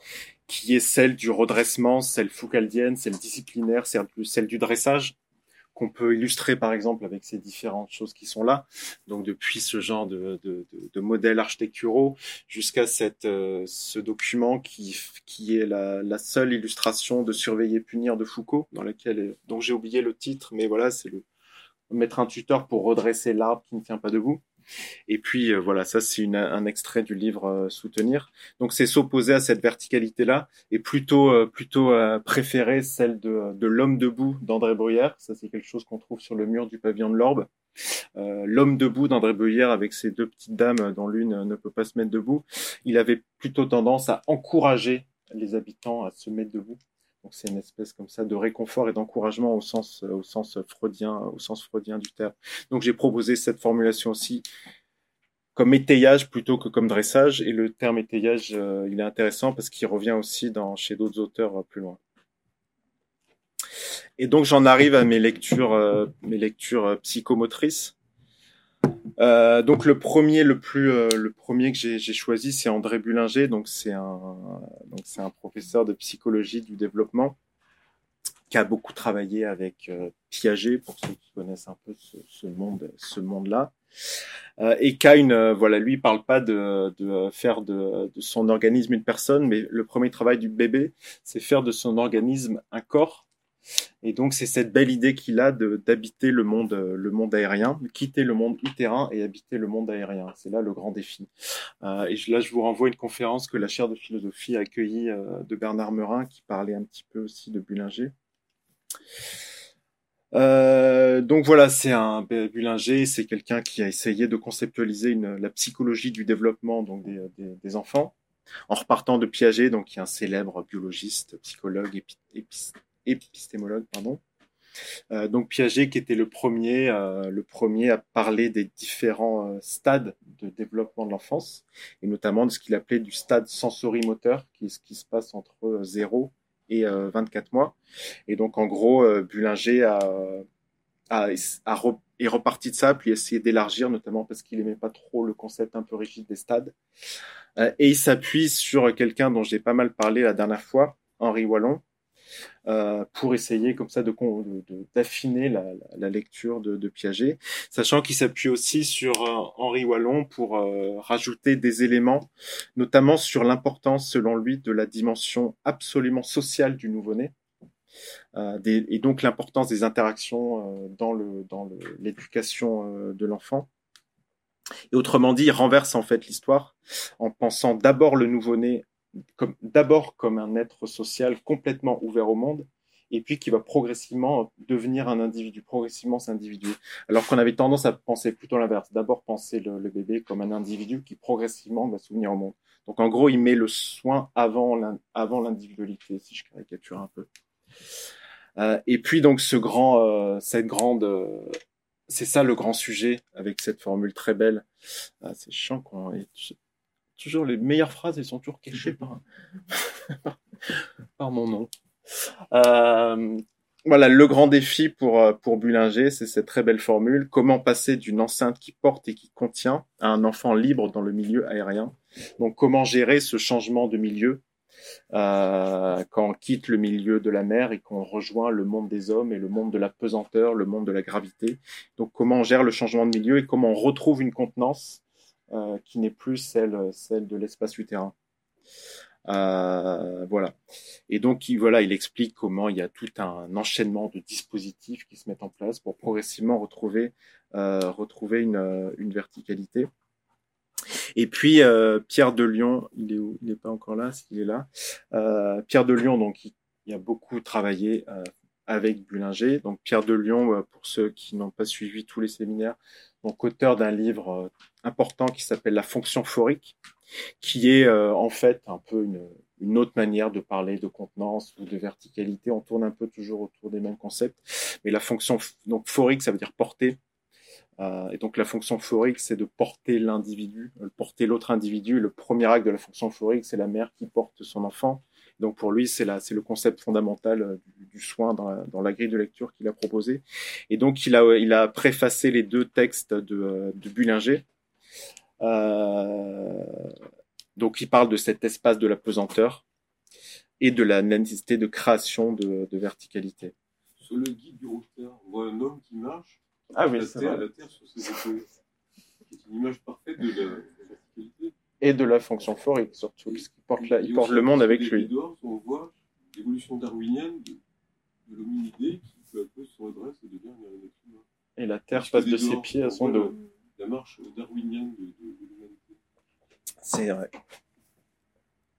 qui est celle du redressement, celle foucaldienne, celle disciplinaire, celle, celle du dressage, qu'on peut illustrer par exemple avec ces différentes choses qui sont là. Donc depuis ce genre de, de, de, de modèles architecturaux jusqu'à cette euh, ce document qui qui est la, la, seule illustration de Surveiller punir de Foucault, dans lequel dont j'ai oublié le titre, mais voilà c'est le mettre un tuteur pour redresser l'arbre qui ne tient pas debout. Et puis euh, voilà, ça c'est un extrait du livre euh, Soutenir. Donc c'est s'opposer à cette verticalité-là et plutôt euh, plutôt préférer celle de, de l'homme debout d'André Bruyère. Ça c'est quelque chose qu'on trouve sur le mur du pavillon de l'Orbe. l'homme debout d'André Bruyère avec ses deux petites dames dont l'une ne peut pas se mettre debout. Il avait plutôt tendance à encourager les habitants à se mettre debout. C'est une espèce comme ça de réconfort et d'encouragement au sens au sens freudien au sens freudien du terme. Donc j'ai proposé cette formulation aussi comme étayage plutôt que comme dressage et le terme étayage euh, il est intéressant parce qu'il revient aussi dans chez d'autres auteurs euh, plus loin. Et donc j'en arrive à mes lectures euh, mes lectures psychomotrices. Euh, donc le premier, le plus, euh, le premier que j'ai choisi, c'est André Bullinger. Donc c'est un, donc c'est un professeur de psychologie du développement qui a beaucoup travaillé avec euh, Piaget pour ceux qui connaissent un peu ce, monde, ce monde-là. Et qui voilà, lui il parle pas de, faire de son organisme une personne, mais le premier travail du bébé, c'est faire de son organisme un corps et donc c'est cette belle idée qu'il a d'habiter le monde, euh, le monde aérien, quitter le monde utérin et habiter le monde aérien. C'est là le grand défi. Euh, et là, je vous renvoie une conférence que la chaire de philosophie a accueillie euh, de Bernard Merin, qui parlait un petit peu aussi de Bullinger. Donc voilà, c'est un Bullinger, c'est quelqu'un qui a essayé de conceptualiser la psychologie du développement des, enfants, en repartant de Piaget, donc qui est un célèbre biologiste, psychologue, épi, épistémologue, pardon. Euh, donc Piaget qui était le premier, euh, le premier à parler des différents euh, stades de développement de l'enfance et notamment de ce qu'il appelait du stade sensorimoteur, qui est ce qui se passe entre 0 et 24 mois. Et donc en gros, Bullinger a, a, a est reparti de ça, puis essayé d'élargir, notamment parce qu'il aimait pas trop le concept un peu rigide des stades. et il s'appuie sur quelqu'un dont j'ai pas mal parlé la dernière fois, Henri Wallon, euh, pour essayer comme ça de d'affiner la, lecture de, de Piaget, sachant qu'il s'appuie aussi sur euh, Henri Wallon pour euh, rajouter des éléments, notamment sur l'importance, selon lui, de la dimension absolument sociale du nouveau-né. Et donc l'importance des interactions dans l'éducation de l'enfant. Et autrement dit, il renverse en fait l'histoire en pensant d'abord le nouveau-né d'abord comme un être social complètement ouvert au monde, et puis qui va progressivement devenir un individu, progressivement s'individuer. Alors qu'on avait tendance à penser plutôt l'inverse, d'abord penser le, bébé comme un individu qui progressivement va s'ouvrir au monde. Donc en gros, il met le soin avant l'individualité, si je caricature un peu. Euh, et puis donc ce grand, euh, cette grande, euh, c'est ça le grand sujet avec cette formule très belle. Ah, c'est chiant qu'on toujours les meilleures phrases, elles sont toujours cachées par, par mon nom. Euh, voilà, le grand défi pour, euh, pour Bullinger, c'est cette très belle formule. Comment passer d'une enceinte qui porte et qui contient à un enfant libre dans le milieu aérien? Donc, comment gérer ce changement de milieu euh, quand on quitte le milieu de la mer et qu'on rejoint le monde des hommes et le monde de la pesanteur, le monde de la gravité? Donc, comment on gère le changement de milieu et comment on retrouve une contenance qui n'est plus celle, celle de l'espace utérin. Euh, voilà. Et donc, il, voilà, il explique comment il y a tout un enchaînement de dispositifs qui se mettent en place pour progressivement retrouver, euh, retrouver une, une verticalité. Et puis euh, Pierre de Lyon, il est où? Il n'est pas encore là, s'il est là? Euh, Pierre de Lyon, donc, il, il, a beaucoup travaillé avec Bullinger. Donc Pierre de Lyon, euh, pour ceux qui n'ont pas suivi tous les séminaires, donc auteur d'un livre euh, important qui s'appelle La fonction phorique, qui est euh, en fait un peu une, autre manière de parler de contenance ou de verticalité. On tourne un peu toujours autour des mêmes concepts, mais la fonction donc phorique, ça veut dire porter. Euh, et donc la fonction phorique, c'est de porter l'individu, de porter l'autre individu. Le premier acte de la fonction phorique, c'est la mère qui porte son enfant. Donc pour lui, c'est le concept fondamental euh, du, du soin dans la, dans la, grille de lecture qu'il a proposé. Et donc il a, il a préfacé les deux textes de, de Bullinger. Euh, donc il parle de cet espace de la pesanteur et de la nécessité de création de, de verticalité. Sur le guide du roster, on voit un homme qui marche ah oui, la, terre, la terre sur ses épaules. C'est une image parfaite de la, verticalité. Et de la fonction phorique, surtout, parce qu'il porte, la, il porte le monde avec lui. Dehors, on voit l'évolution darwinienne de, de l'hominidé qui peu à peu se redresse et devient un être humain. Et la terre passe de ses pieds à son dos. La, marche darwinienne de, de, de l'humanité. C'est vrai.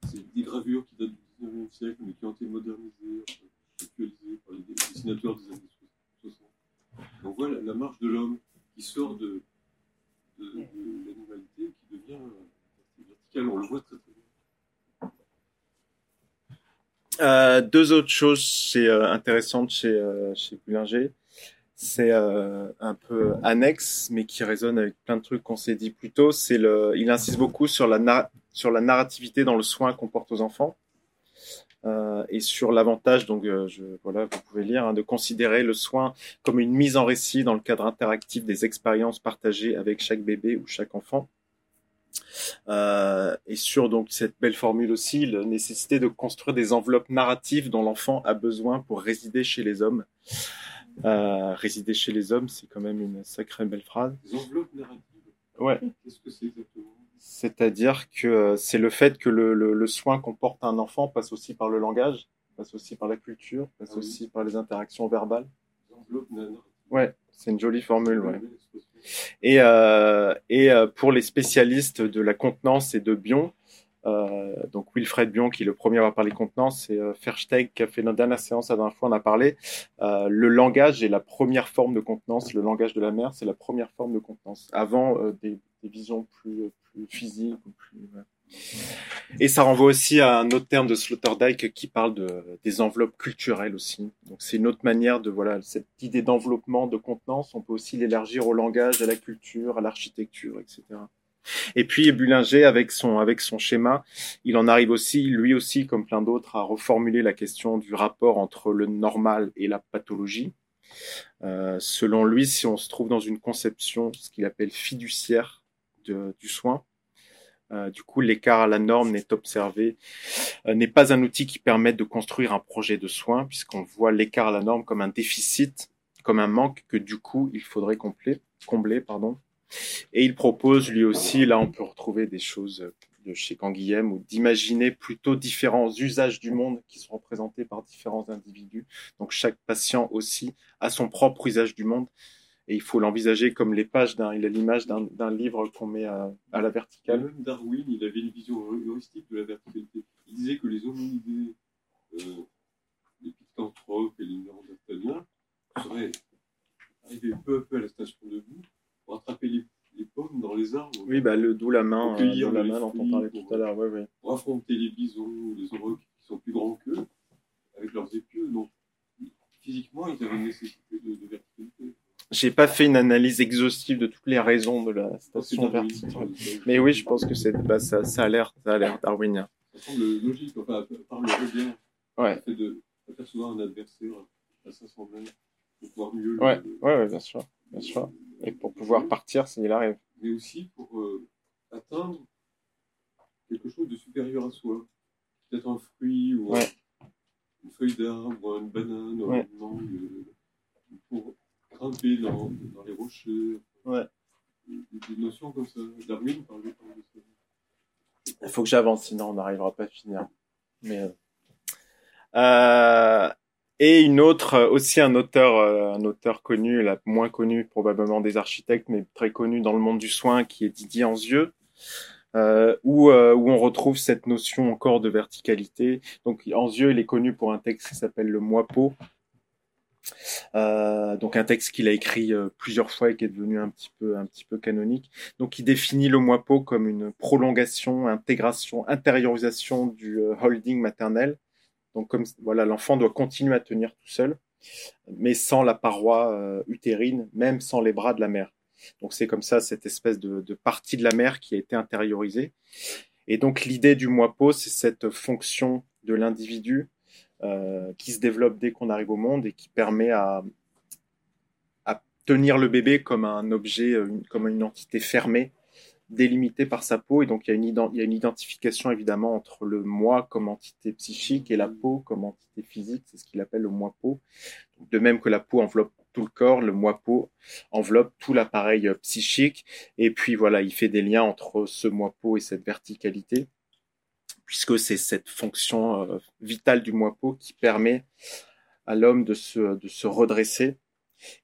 C'est des gravures qui datent du 19e siècle, mais qui ont été modernisées, actualisées par les dessinateurs des années 60. On voit la, la marche de l'homme qui sort de, de, l'animalité et qui devient vertical. On le voit très très bien. Euh, deux autres choses euh, intéressantes chez, euh, chez Bullinger. C'est euh, un peu annexe, mais qui résonne avec plein de trucs qu'on s'est dit plus tôt. C'est le, il insiste beaucoup sur la, sur la narrativité dans le soin qu'on porte aux enfants. Euh, et sur l'avantage, donc euh, je, voilà, vous pouvez lire, hein, de considérer le soin comme une mise en récit dans le cadre interactif des expériences partagées avec chaque bébé ou chaque enfant. Euh, et sur donc cette belle formule aussi, la nécessité de construire des enveloppes narratives dont l'enfant a besoin pour résider chez les hommes. Euh, résider chez les hommes, c'est quand même une sacrée belle phrase. Des enveloppes narratives. Ouais. Qu'est-ce que c'est exactement? C'est-à-dire que euh, c'est le fait que le, le, le soin qu'on porte à un enfant passe aussi par le langage, passe aussi par la culture, passe Ah oui. aussi par les interactions verbales. Des enveloppes narratives. Ouais, c'est une jolie formule. Ouais. Et, euh, et euh, pour les spécialistes de la contenance et de Bion, euh, donc Wilfred Bion, qui est le premier à avoir parlé contenance, et euh, qui a fait notre dernière séance la dernière fois, on a parlé. Euh, le langage est la première forme de contenance. Le langage de la mère, c'est la première forme de contenance. Avant euh, des, visions plus, plus physiques. Et ça renvoie aussi à un autre terme de Sloterdijk qui parle de, des enveloppes culturelles aussi. Donc c'est une autre manière de voilà cette idée d'enveloppement, de contenance. On peut aussi l'élargir au langage, à la culture, à l'architecture, etc. Et puis Bullinger, avec son avec son schéma, il en arrive aussi, lui aussi, comme plein d'autres, à reformuler la question du rapport entre le normal et la pathologie. Euh, selon lui, si on se trouve dans une conception, ce qu'il appelle fiduciaire du soin, euh, du coup, l'écart à la norme n'est observé, euh, n'est pas un outil qui permette de construire un projet de soin, puisqu'on voit l'écart à la norme comme un déficit, comme un manque que du coup il faudrait combler, combler, pardon. Et il propose lui aussi, là on peut retrouver des choses de chez Canguilhem, ou d'imaginer plutôt différents usages du monde qui sont représentés par différents individus. Donc chaque patient aussi a son propre usage du monde et il faut l'envisager comme les pages d'un, il a l'image d'un, livre qu'on met à, à la verticale. Darwin, il avait une vision heuristique de la verticalité. Il disait que les hominidés, euh, les pithecanthropes et les néandertaliens seraient arrivés peu à peu à la station debout pour attraper les, les pommes dans les arbres, Oui, bah, le, d'où la main, euh, d'où la main dont on parlait tout à l'heure. Ouais, ouais. pour affronter les bisons les aurochs qui sont plus grands qu'eux avec leurs épieux. Donc, physiquement, ils avaient une nécessité de, de verticalité. J'ai pas fait une analyse exhaustive de toutes les raisons de la c'est station verticale. Mais oui, je pense que c'est, bah, ça, ça a l'air, ça a l'air darwinien. Ça semble logique, enfin, par le regard. Ouais. Fait de apercevoir un adversaire à 500 mètres pour pouvoir mieux le- ouais, ouais, bien sûr, bien sûr. Et pour pouvoir partir s'il arrive. Mais aussi pour euh, atteindre quelque chose de supérieur à soi. Peut-être un fruit ou un- Ouais. une feuille d'arbre, une banane, ou Ouais. une mangue, euh, pour grimper dans, dans les rochers. Ouais. Des, des notions comme ça. Darwin parlait de ça. Il faut que j'avance, sinon on n'arrivera pas à finir. Mais euh, euh, et une autre, euh, aussi un auteur, euh, un auteur connu, la moins connu probablement des architectes, mais très connu dans le monde du soin, qui est Didier Anzieux, euh, où où on retrouve cette notion encore de verticalité. Donc Anzieux, il est connu pour un texte qui s'appelle Le Moipeau, Euh, donc un texte qu'il a écrit plusieurs fois et qui est devenu un petit peu un petit peu canonique. Donc il définit le moipo comme une prolongation, intégration, intériorisation du holding maternel. Donc comme voilà, l'enfant doit continuer à tenir tout seul, mais sans la paroi utérine, même sans les bras de la mère. Donc c'est comme ça cette espèce de, partie de la mère qui a été intériorisée. Et donc l'idée du moipo, c'est cette fonction de l'individu euh, qui se développe dès qu'on arrive au monde et qui permet à, à tenir le bébé comme un objet, euh, comme une entité fermée, délimitée par sa peau. Et donc il y a une, il y a une identification évidemment entre le moi comme entité psychique et la peau comme entité physique. C'est ce qu'il appelle le moi-peau. De même que la peau enveloppe tout le corps, le moi-peau enveloppe tout l'appareil euh, psychique. Et puis voilà, il fait des liens entre ce moi-peau et cette verticalité puisque c'est cette fonction euh, vitale du moipeau qui permet à l'homme de se, de se redresser.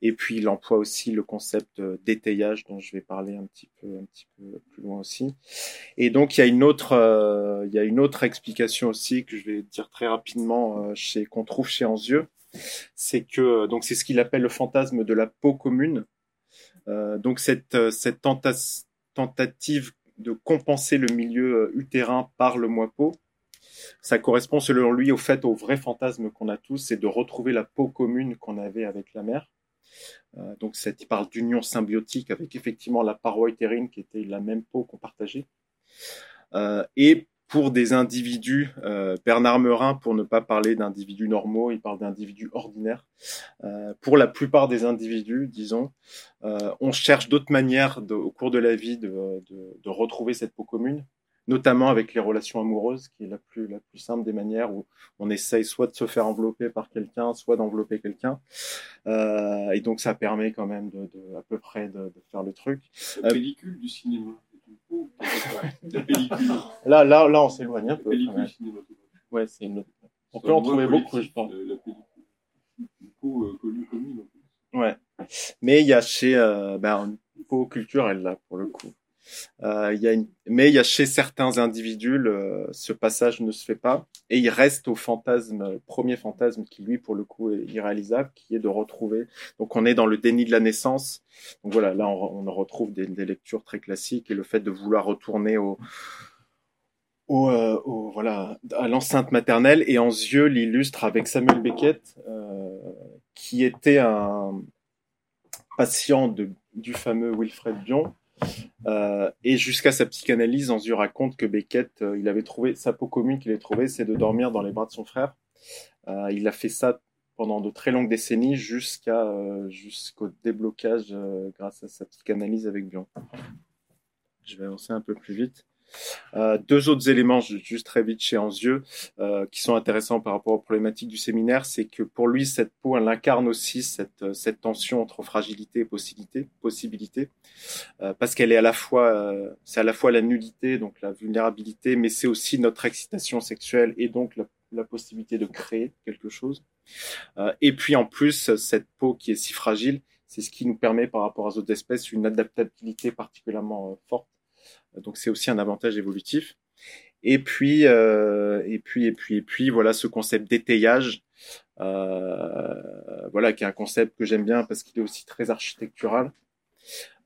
Et puis il emploie aussi le concept d'étayage dont je vais parler un petit peu, un petit peu plus loin aussi. Et donc il y a une autre, euh, il y a une autre explication aussi que je vais dire très rapidement euh, chez qu'on trouve chez Anzieux, c'est que donc c'est ce qu'il appelle le fantasme de la peau commune. donc cette cette tentative de compenser le milieu euh, utérin par le moipeau. Ça correspond selon lui au fait au vrai fantasme qu'on a tous, c'est de retrouver la peau commune qu'on avait avec la mère. Euh, donc il parle d'union symbiotique avec effectivement la paroi utérine qui était la même peau qu'on partageait. Euh, et pour des individus, euh, Bernard Merin, pour ne pas parler d'individus normaux, il parle d'individus ordinaires. Pour la plupart des individus, disons, on cherche d'autres manières au cours de la vie de, retrouver cette peau commune, notamment avec les relations amoureuses, qui est la plus, la plus simple des manières où on essaye soit de se faire envelopper par quelqu'un, soit d'envelopper quelqu'un. Euh, et donc ça permet quand même de, de à peu près de, faire le truc. La pellicule du cinéma. La pellicule. Là, là, là, on s'éloigne un peu. La pellicule cinématographique. Ouais, c'est une... On peut en trouver beaucoup, je pense. La pellicule. Une peau euh, connue commune. Ouais. Mais il y a chez euh, ben, peau culturelle là pour le coup. Euh. Mais il y a chez certains individus, ce passage ne se fait pas et il reste au fantasme, premier fantasme qui lui pour le coup est irréalisable, qui est de retrouver. Donc on est dans le déni de la naissance. Donc voilà, là on, retrouve des, lectures très classiques et le fait de vouloir retourner euh, au, voilà à l'enceinte maternelle et en yeux l'illustre avec Samuel Beckett euh, qui était un patient de, du fameux Wilfred Bion euh, et jusqu'à sa psychanalyse, Anzu raconte que Beckett, euh, il avait trouvé sa peau commune qu'il avait trouvée, c'est de dormir dans les bras de son frère. Euh, il a fait ça pendant de très longues décennies jusqu'à jusqu'au déblocage grâce à sa psychanalyse avec Bion. Je vais avancer un peu plus vite. Euh, deux autres éléments, juste très vite chez Anzieux, euh, qui sont intéressants par rapport aux problématiques du séminaire, c'est que pour lui, cette peau, elle incarne aussi cette, euh, tension entre fragilité et possibilité, possibilité parce qu'elle est à la fois, c'est à la fois la nudité, donc la vulnérabilité, mais c'est aussi notre excitation sexuelle et donc la, la possibilité de créer quelque chose. Et puis en plus, cette peau qui est si fragile, c'est ce qui nous permet par rapport aux autres espèces une adaptabilité particulièrement forte donc c'est aussi un avantage évolutif. Et puis, euh, et puis, et puis, et puis, voilà ce concept d'étayage, euh, voilà qui est un concept que j'aime bien parce qu'il est aussi très architectural,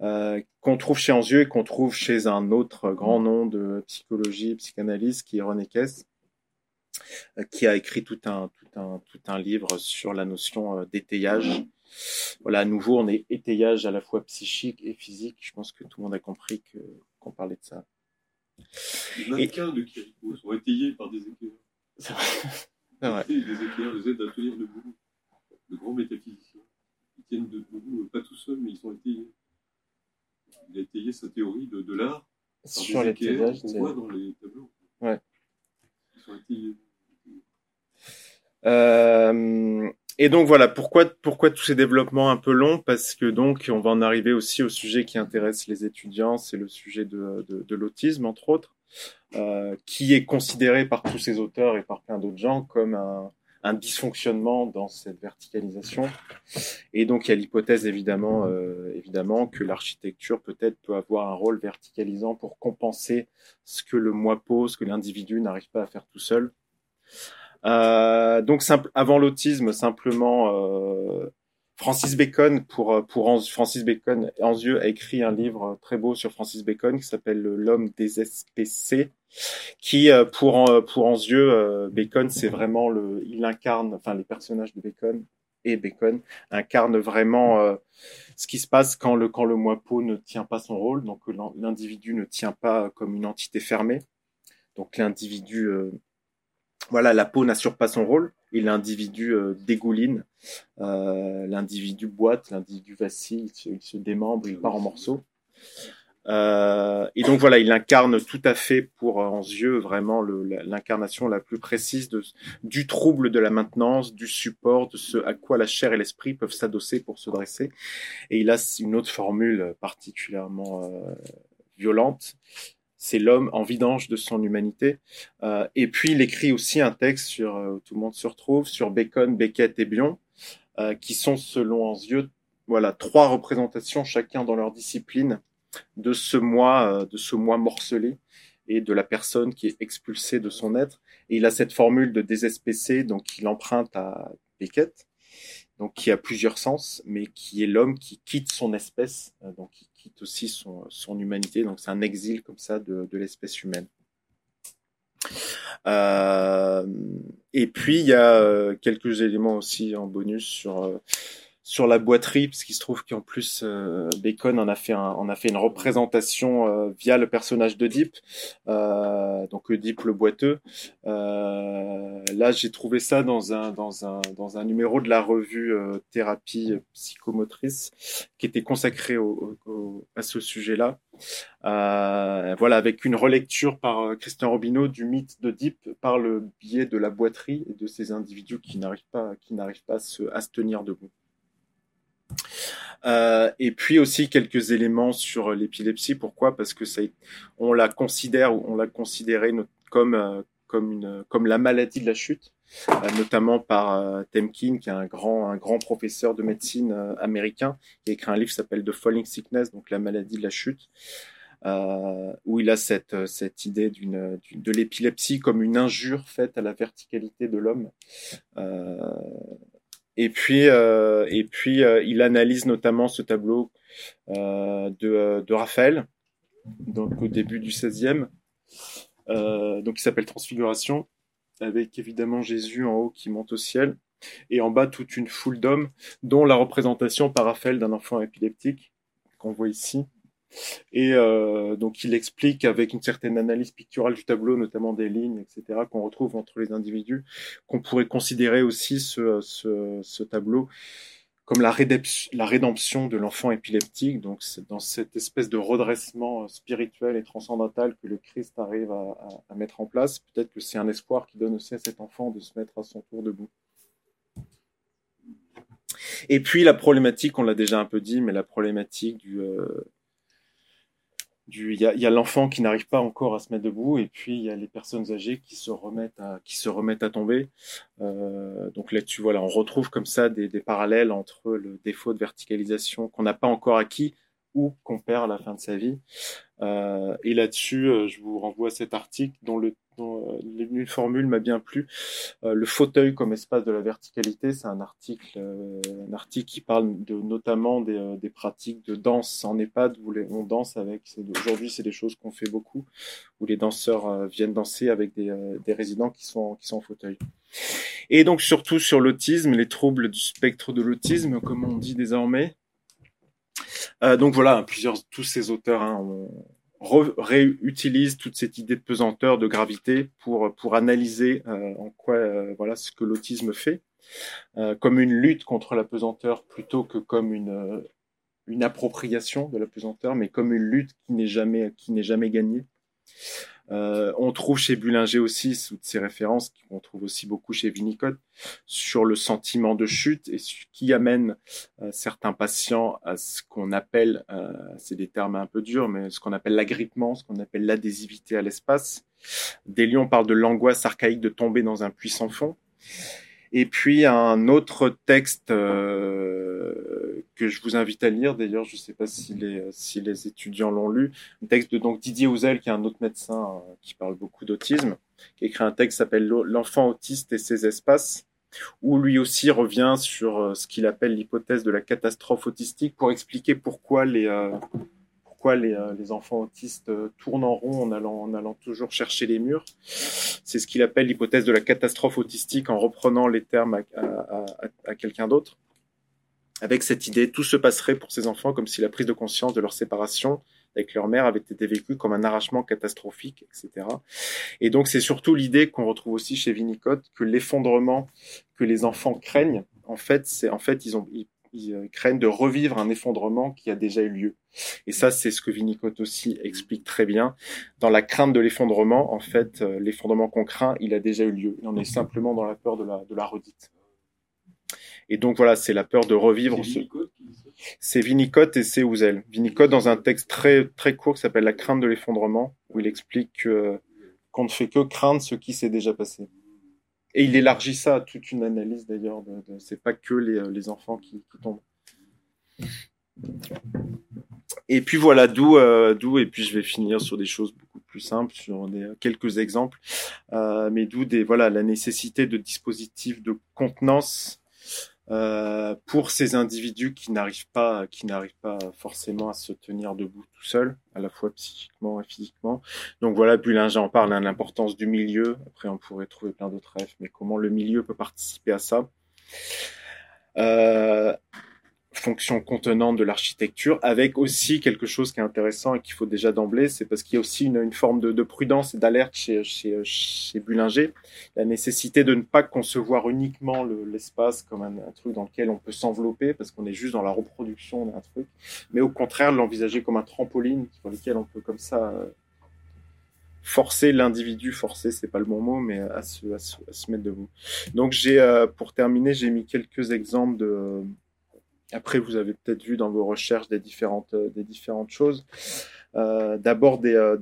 euh, qu'on trouve chez Anzieux et qu'on trouve chez un autre grand nom de psychologie, psychanalyse, qui est René Kess, qui a écrit tout un, tout un, tout un livre sur la notion d'étayage. Voilà, à nouveau, on est étayage à la fois psychique et physique. Je pense que tout le monde a compris que qu'on parlait de ça. Les mannequins de Kiriko sont étayés par des éclairs. C'est vrai. Vrai. Les éclairs les aident à tenir debout. Le grand métaphysicien. Ils tiennent debout, pas tout seuls, mais ils sont étayés. Il a étayé sa théorie de, de l'art Sur les qu'on voit dans les tableaux. Ouais. Ils sont étayés. Euh, et donc voilà, pourquoi, pourquoi tous ces développements un peu longs? Parce que donc on va en arriver aussi au sujet qui intéresse les étudiants, c'est le sujet de, de, de l'autisme entre autres, euh, qui est considéré par tous ces auteurs et par plein d'autres gens comme un, un, dysfonctionnement dans cette verticalisation. Et donc il y a l'hypothèse évidemment, euh, évidemment que l'architecture peut-être peut avoir un rôle verticalisant pour compenser ce que le moi pose, ce que l'individu n'arrive pas à faire tout seul. Euh, donc simple, avant l'autisme, simplement, euh, Francis Bacon pour pour Francis Bacon, Anzieux a écrit un livre très beau sur Francis Bacon qui s'appelle L'homme des SPC, qui pour pour Anzieux, Bacon c'est vraiment le, il incarne, enfin les personnages de Bacon et Bacon incarnent vraiment ce qui se passe quand le quand le moi ne tient pas son rôle, donc l'individu ne tient pas comme une entité fermée, donc l'individu voilà, la peau n'assure pas son rôle et l'individu euh, dégouline, euh, l'individu boite, l'individu vacille, il se, démembre, il part en morceaux. Euh, et donc voilà, il incarne tout à fait pour yeux vraiment l'incarnation la, plus précise du trouble de la maintenance, du support, de ce à quoi la chair et l'esprit peuvent s'adosser pour se dresser. Et il a une autre formule particulièrement violente c'est l'homme en vidange de son humanité. Euh, et puis il écrit aussi un texte sur, euh, tout le monde se retrouve, sur Bacon, Beckett et Bion, euh, qui sont selon yeux voilà, trois représentations chacun dans leur discipline de ce moi, de ce moi morcelé et de la personne qui est expulsée de son être. Et il a cette formule de désespécé, donc il emprunte à Beckett, donc qui a plusieurs sens, mais qui est l'homme qui quitte son espèce, donc quitte aussi son, humanité. Donc c'est un exil comme ça de, l'espèce humaine. Euh, et puis il y a euh, quelques éléments aussi en bonus sur euh, sur la boiterie, parce qu'il se trouve qu'en plus euh, Bacon en a fait une représentation euh, via le personnage d'Oedipe, euh, donc Oedipe le boiteux. Là, j'ai trouvé ça dans un numéro de la revue Thérapie psychomotrice qui était consacré à ce sujet-là. voilà, avec une relecture par Christian Robineau du mythe d'Oedipe par le biais de la boiterie et de ces individus qui n'arrivent pas à se tenir debout. Euh, et puis aussi quelques éléments sur l'épilepsie. Pourquoi? Parce que ça, on la considère on l'a considéré comme euh, comme une comme la maladie de la chute, euh, notamment par Temkin, qui est un grand un grand professeur de médecine américain, qui a écrit un livre qui s'appelle The Falling Sickness, donc la maladie de la chute. où il a cette, cette idée d'une, de l'épilepsie comme une injure faite à la verticalité de l'homme. Et puis, euh, euh, il analyse notamment ce tableau euh, de, Raphaël, donc au début du XVIe, donc qui s'appelle Transfiguration, avec évidemment Jésus en haut qui monte au ciel, et en bas toute une foule d'hommes, dont la représentation par Raphaël d'un enfant épileptique qu'on voit ici. Et euh, donc il explique avec une certaine analyse picturale du tableau, notamment des lignes, etc., qu'on retrouve entre les individus, qu'on pourrait considérer aussi ce, tableau comme la, rédemption, de l'enfant épileptique. Donc c'est dans cette espèce de redressement spirituel et transcendantal que le Christ arrive à mettre en place. Peut-être que c'est un espoir qui donne aussi à cet enfant de se mettre à son tour debout. Et puis la problématique, on l'a déjà un peu dit, mais la problématique du, euh, il y a, l'enfant qui n'arrive pas encore à se mettre debout et puis il y a les personnes âgées qui se remettent à qui se remettent à tomber. Euh, donc là-dessus voilà on retrouve comme ça des, des parallèles entre le défaut de verticalisation qu'on n'a pas encore acquis ou qu'on perd à la fin de sa vie euh, et là-dessus euh, je vous renvoie à cet article dont le une formule m'a bien plu. Euh, le fauteuil comme espace de la verticalité, c'est un article, euh, un article qui parle de, notamment des, euh, des, pratiques de danse en EHPAD où les, on danse avec. Aujourd'hui, c'est des choses qu'on fait beaucoup, où les danseurs viennent danser avec des, des, résidents qui sont, qui sont en fauteuil. Et donc surtout sur l'autisme, les troubles du spectre de l'autisme, comme on dit désormais. Donc voilà, plusieurs, tous ces auteurs hein, ont, réutilise toute cette idée de pesanteur, de gravité pour pour analyser euh, en quoi euh, voilà ce que l'autisme fait euh, comme une lutte contre la pesanteur plutôt que comme une une appropriation de la pesanteur, mais comme une lutte qui n'est jamais qui n'est jamais gagnée. Euh, on trouve chez Bullinger aussi, sous ces références, qu'on trouve aussi beaucoup chez Winnicott, sur le sentiment de chute et ce qui amène euh, certains patients à ce qu'on appelle, euh, c'est des termes un peu durs, mais ce qu'on appelle l'agrippement, ce qu'on appelle l'adhésivité à l'espace. Délion parle de l'angoisse archaïque de tomber dans un puissant fond. Et puis un autre texte euh, que je vous invite à lire, d'ailleurs je ne sais pas si les, étudiants l'ont lu, un texte de Didier Houzel, qui est un autre médecin euh, qui parle beaucoup d'autisme, qui écrit un texte s'appelle L'enfant autiste et ses espaces, où lui aussi revient sur euh, ce qu'il appelle l'hypothèse de la catastrophe autistique pour expliquer pourquoi les, euh, euh, enfants autistes tournent en rond en allant, toujours chercher les murs. C'est ce qu'il appelle l'hypothèse de la catastrophe autistique en reprenant les termes à quelqu'un d'autre. Avec cette idée, tout se passerait pour ces enfants comme si la prise de conscience de leur séparation avec leur mère avait été vécue comme un arrachement catastrophique, etc. Et donc c'est surtout l'idée qu'on retrouve aussi chez Winnicott que l'effondrement que les enfants craignent, en fait, c'est en fait ils ont ils, ils, euh, craignent de revivre un effondrement qui a déjà eu lieu. Et ça, c'est ce que Winnicott aussi explique très bien. Dans la crainte de l'effondrement, en fait, euh, l'effondrement qu'on craint, il a déjà eu lieu. Et on est simplement dans la peur de la, de la redite. Et donc voilà, c'est la peur de revivre ce. C'est Winnicott et c'est Ouzel. Winnicott dans un texte très très court qui s'appelle La crainte de l'effondrement, où il explique que, qu'on ne fait que craindre ce qui s'est déjà passé. Et il élargit ça à toute une analyse d'ailleurs. De, de, c'est pas que les, les enfants qui, qui tombent. Et puis voilà, d'où, euh, d'où, et puis je vais finir sur des choses beaucoup plus simples, sur des, quelques exemples, euh, mais d'où des, voilà, la nécessité de dispositifs de contenance euh, pour ces individus qui n'arrivent pas, qui n'arrivent pas forcément à se tenir debout tout seuls, à la fois psychiquement et physiquement. Donc voilà, Bullinger en parle, hein, l'importance du milieu. Après, on pourrait trouver plein d'autres rêves, mais comment le milieu peut participer à ça. Euh, fonction contenante de l'architecture, avec aussi quelque chose qui est intéressant et qu'il faut déjà d'emblée, c'est parce qu'il y a aussi une, forme de, de prudence et d'alerte chez, chez, chez Bullinger, la nécessité de ne pas concevoir uniquement l'espace le, comme un, un, truc dans lequel on peut s'envelopper, parce qu'on est juste dans la reproduction d'un truc, mais au contraire l'envisager comme un trampoline sur lequel on peut comme ça euh, forcer l'individu, forcer c'est pas le bon mot, mais à se, à se, à se mettre debout. Donc j'ai, euh, pour terminer, j'ai mis quelques exemples de après, vous avez peut-être vu dans vos recherches des différentes, euh, des différentes choses. Euh, D'abord des, euh,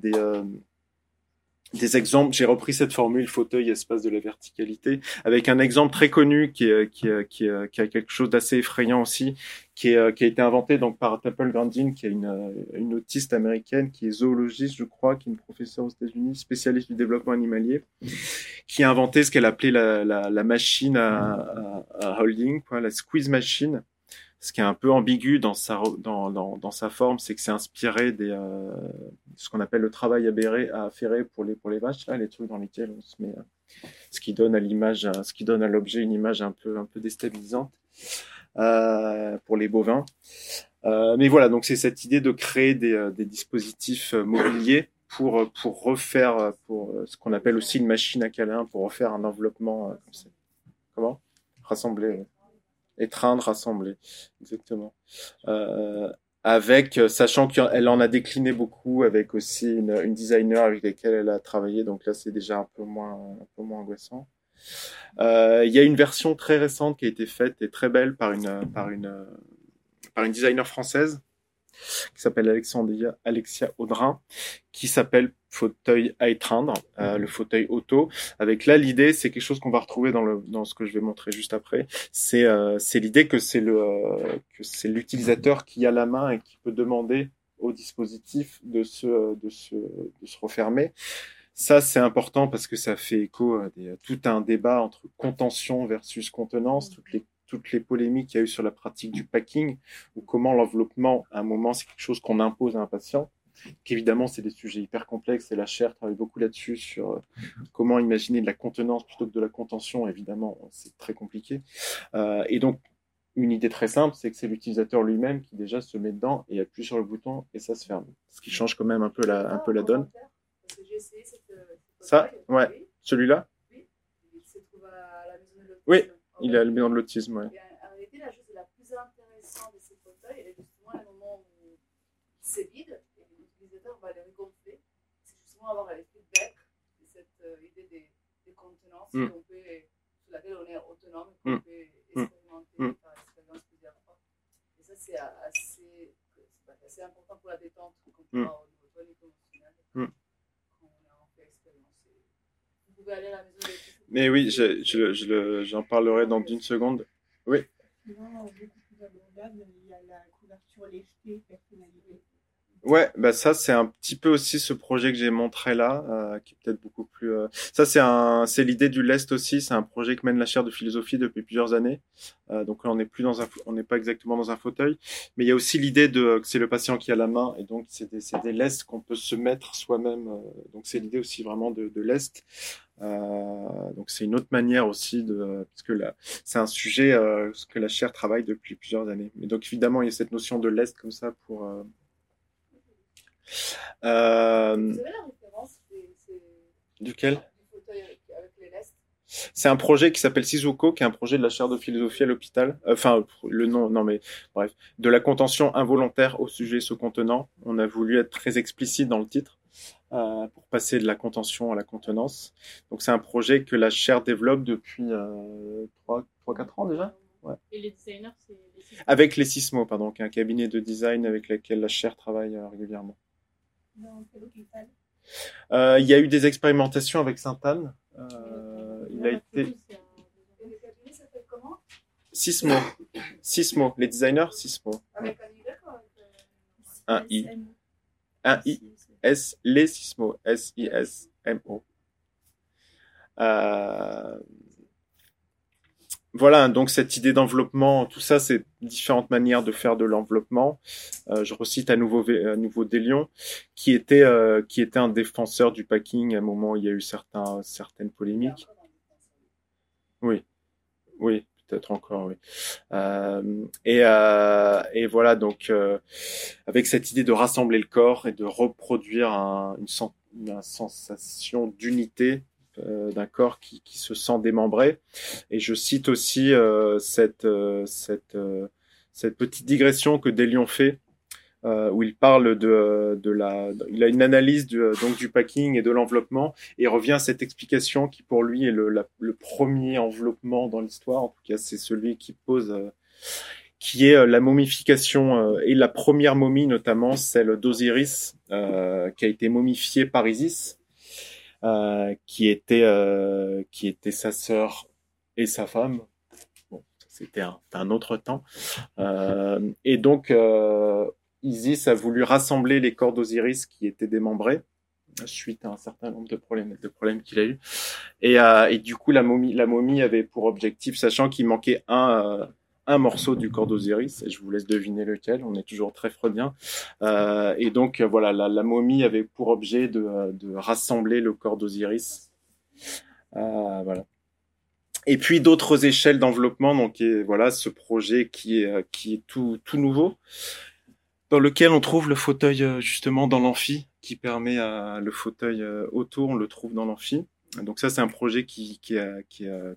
des, exemples. J'ai repris cette formule fauteuil espace de la verticalité avec un exemple très connu qui, qui, qui, a quelque chose d'assez effrayant aussi, qui, a été inventé donc par Temple Grandin, qui est une, autiste américaine, qui est zoologiste, je crois, qui est une professeure aux États-Unis, spécialiste du développement animalier, qui a inventé ce qu'elle appelait la, la, machine à, holding, la squeeze machine ce qui est un peu ambigu dans sa, dans, dans, dans sa forme, c'est que c'est inspiré des euh, ce qu'on appelle le travail aberré à affairer pour les pour les vaches, là, les trucs dans lesquels on se met, euh, ce qui donne à l'image, euh, ce qui donne à l'objet une image un peu un peu déstabilisante euh, pour les bovins. Euh, mais voilà, donc c'est cette idée de créer des, des dispositifs mobiliers pour pour refaire pour ce qu'on appelle aussi une machine à câlin pour refaire un enveloppement comme. Comment? Rassembler étreindre, rassembler, exactement. Euh, avec, sachant qu'elle en a décliné beaucoup, avec aussi une, une designer avec laquelle elle a travaillé, donc là c'est déjà un peu moins, un peu moins angoissant. Euh, il y a une version très récente qui a été faite et très belle par une, par une, par une designer française qui s'appelle Alexandria, Alexia Audrin, qui s'appelle fauteuil à étreindre, euh, le fauteuil auto. Avec là, l'idée, c'est quelque chose qu'on va retrouver dans, le, dans ce que je vais montrer juste après. C'est euh, l'idée que c'est le euh, que c'est l'utilisateur qui a la main et qui peut demander au dispositif de se de se de se refermer. Ça, c'est important parce que ça fait écho à, des, à tout un débat entre contention versus contenance, toutes les toutes les polémiques qu'il y a eu sur la pratique du packing ou comment l'enveloppement, à un moment, c'est quelque chose qu'on impose à un patient. Qu'évidemment, c'est des sujets hyper complexes et la chaire travaille beaucoup là-dessus sur euh, comment imaginer de la contenance plutôt que de la contention. Évidemment, c'est très compliqué. Euh, et donc, une idée très simple, c'est que c'est l'utilisateur lui-même qui déjà se met dedans et appuie sur le bouton et ça se ferme. Ce qui change quand même un peu la, un peu la donne. Ça, ouais. Celui-là? Oui, il est à maison de l'autisme, ouais. En réalité, la chose la plus intéressante de ces fauteuils, est justement le moment où c'est vide et l'utilisateur va le regonfler. C'est justement avoir le feedback de cette euh, idée de, de contenance mm. peut, sur laquelle on est autonome, qu'on mm. peut expérimenter mm. par expérience plusieurs fois. Et ça, c'est assez, assez important pour la détente, quand on va au niveau tonique émotionnel. Quand on a fait expérimenter. Vous pouvez aller à la maison de oui, j'en je, parlerai dans une seconde. Oui. Ouais, bah ça c'est un petit peu aussi ce projet que j'ai montré là, euh, qui est peut-être beaucoup plus. euh, Ça c'est un, c'est l'idée du lest aussi. C'est un projet que mène la chaire de philosophie depuis plusieurs années. Euh, donc là on n'est plus dans un, on n'est pas exactement dans un fauteuil, mais il y a aussi l'idée de que c'est le patient qui a la main et donc c'est des, c'est des lestes qu'on peut se mettre soi-même. donc c'est l'idée aussi vraiment de lest. Euh, donc c'est une autre manière aussi de, parce que là c'est un sujet euh, que la chaire travaille depuis plusieurs années. Mais donc évidemment il y a cette notion de lest comme ça pour euh, euh, Vous avez la référence des, ces- duquel? C'est un projet qui s'appelle Sizuko, qui est un projet de la chaire de philosophie à l'hôpital. Enfin, le nom, non mais bref, de la contention involontaire au sujet se contenant. On a voulu être très explicite dans le titre pour passer de la contention à la contenance. Donc c'est un projet que la chaire développe depuis euh, 3-4 ans déjà. Ouais. Et les designers, c'est les Avec les Sismo, pardon, qui est un cabinet de design avec lequel la chaire travaille euh, régulièrement. dans Euh, il y a eu des expérimentations avec Sainte-Anne. Euh, il a été Sismo. Sismo, les designers Sismo. Avec un euh, I. Un I. S, les Sismo, S-I-S-M-O. Euh, Voilà, donc cette idée d'enveloppement, tout ça, c'est différentes manières de faire de l'enveloppement. Euh, je recite à nouveau, à nouveau était, euh, qui était un défenseur du packing à un moment où il y a eu certaines polémiques. Oui, oui, peut-être encore, oui. Euh, et, euh, et voilà, donc euh, avec cette idée de rassembler le corps et de reproduire un- une, sen- une sensation d'unité d'un corps qui, qui se sent démembré. Et je cite aussi cette, cette, cette petite digression que Délion fait. Euh, où il parle de, de la, il a une analyse du, donc du packing et de l'enveloppement et revient à cette explication qui pour lui est le, premier enveloppement dans l'histoire. En tout cas, c'est celui qui pose, euh, qui est euh, la momification euh, et la première momie notamment celle d'Osiris euh, qui a été momifiée par Isis, euh, qui était euh, qui était sa sœur et sa femme. C'était un, autre temps. Euh, et donc euh, Isis a voulu rassembler les corps d'Osiris qui étaient démembrés suite à un certain nombre de problèmes, de problèmes qu'il a eu. Et, euh, et du coup, la momie, la momie avait pour objectif, sachant qu'il manquait un, euh, un morceau du corps d'Osiris, et je vous laisse deviner lequel, on est toujours très freudien. Euh, et donc, voilà, la, momie avait pour objet de, de rassembler le corps d'Osiris. Euh, voilà. Et puis d'autres échelles d'enveloppement, donc et voilà ce projet qui est, euh, qui est tout, tout nouveau, dans lequel on trouve le fauteuil euh, justement dans l'amphi, qui permet à le fauteuil euh, autour, on le trouve dans l'amphi. Donc ça c'est un projet qui, qui, est, qui, euh,